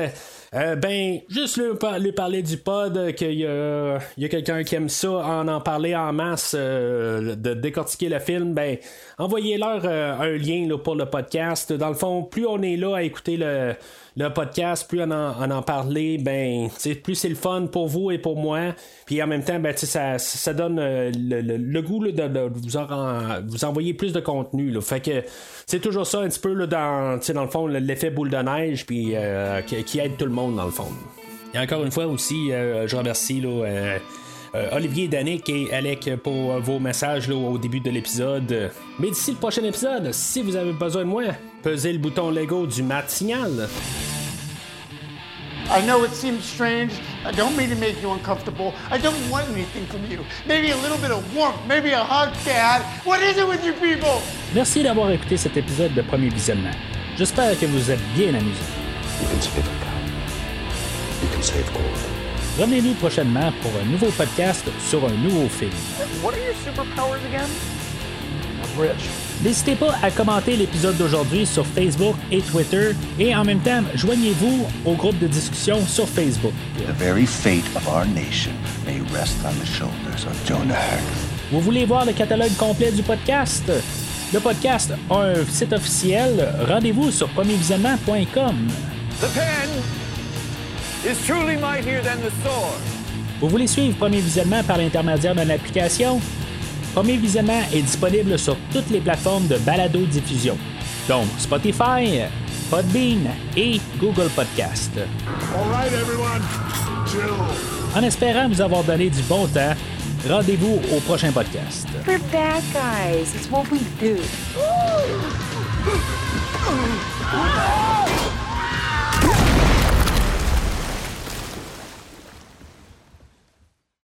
[SPEAKER 3] Ben, juste lui, parler du pod, qu'il y a, quelqu'un qui aime ça, en en parler en masse, euh, de décortiquer le film, ben, envoyez-leur euh, un lien pour le podcast. Dans le fond, plus on est là à écouter le, le podcast, plus on en, en parler, ben, plus c'est le fun pour vous et pour moi. Puis en même temps, ben, ça, ça donne euh, le, goût de, vous, vous envoyer plus de contenu. Fait que c'est toujours ça un petit peu dans, dans le fond, l'effet boule de neige puis euh, qui, aide tout le monde dans le fond. Et encore une fois aussi, euh, je remercie là, Olivier, Danick et Alec pour vos messages là, au début de l'épisode. Mais d'ici le prochain épisode, si vous avez besoin de moi, pesez le bouton Lego du Mat Signal.
[SPEAKER 7] I know it seems strange. I don't mean to make you uncomfortable. I don't want anything from you. Maybe a little bit of warmth, maybe a hug, Dad. What is it with you people?
[SPEAKER 8] Merci d'avoir écouté cet épisode de Premier Visionnement. J'espère que vous êtes bien amusés.
[SPEAKER 5] You can save.
[SPEAKER 8] Revenez-nous prochainement pour un nouveau podcast sur un nouveau film.
[SPEAKER 7] What are your superpowers again? I'm rich.
[SPEAKER 8] N'hésitez pas à commenter l'épisode d'aujourd'hui sur Facebook et Twitter et en même temps, joignez-vous au groupe de discussion sur Facebook.
[SPEAKER 5] The very fate of our nation may rest on the shoulders of Jonah
[SPEAKER 8] Vous voulez voir le catalogue complet du podcast? Le podcast a un site officiel. Rendez-vous sur premiervisionnement.com.
[SPEAKER 4] The pen
[SPEAKER 8] Vous voulez suivre Premier Visionnement par l'intermédiaire d'une application? Premier visionnement est disponible sur toutes les plateformes de balado-diffusion, donc Spotify, Podbean et Google Podcast. En espérant vous avoir donné du bon temps, rendez-vous au prochain podcast.
[SPEAKER 9] guys. It's what we do.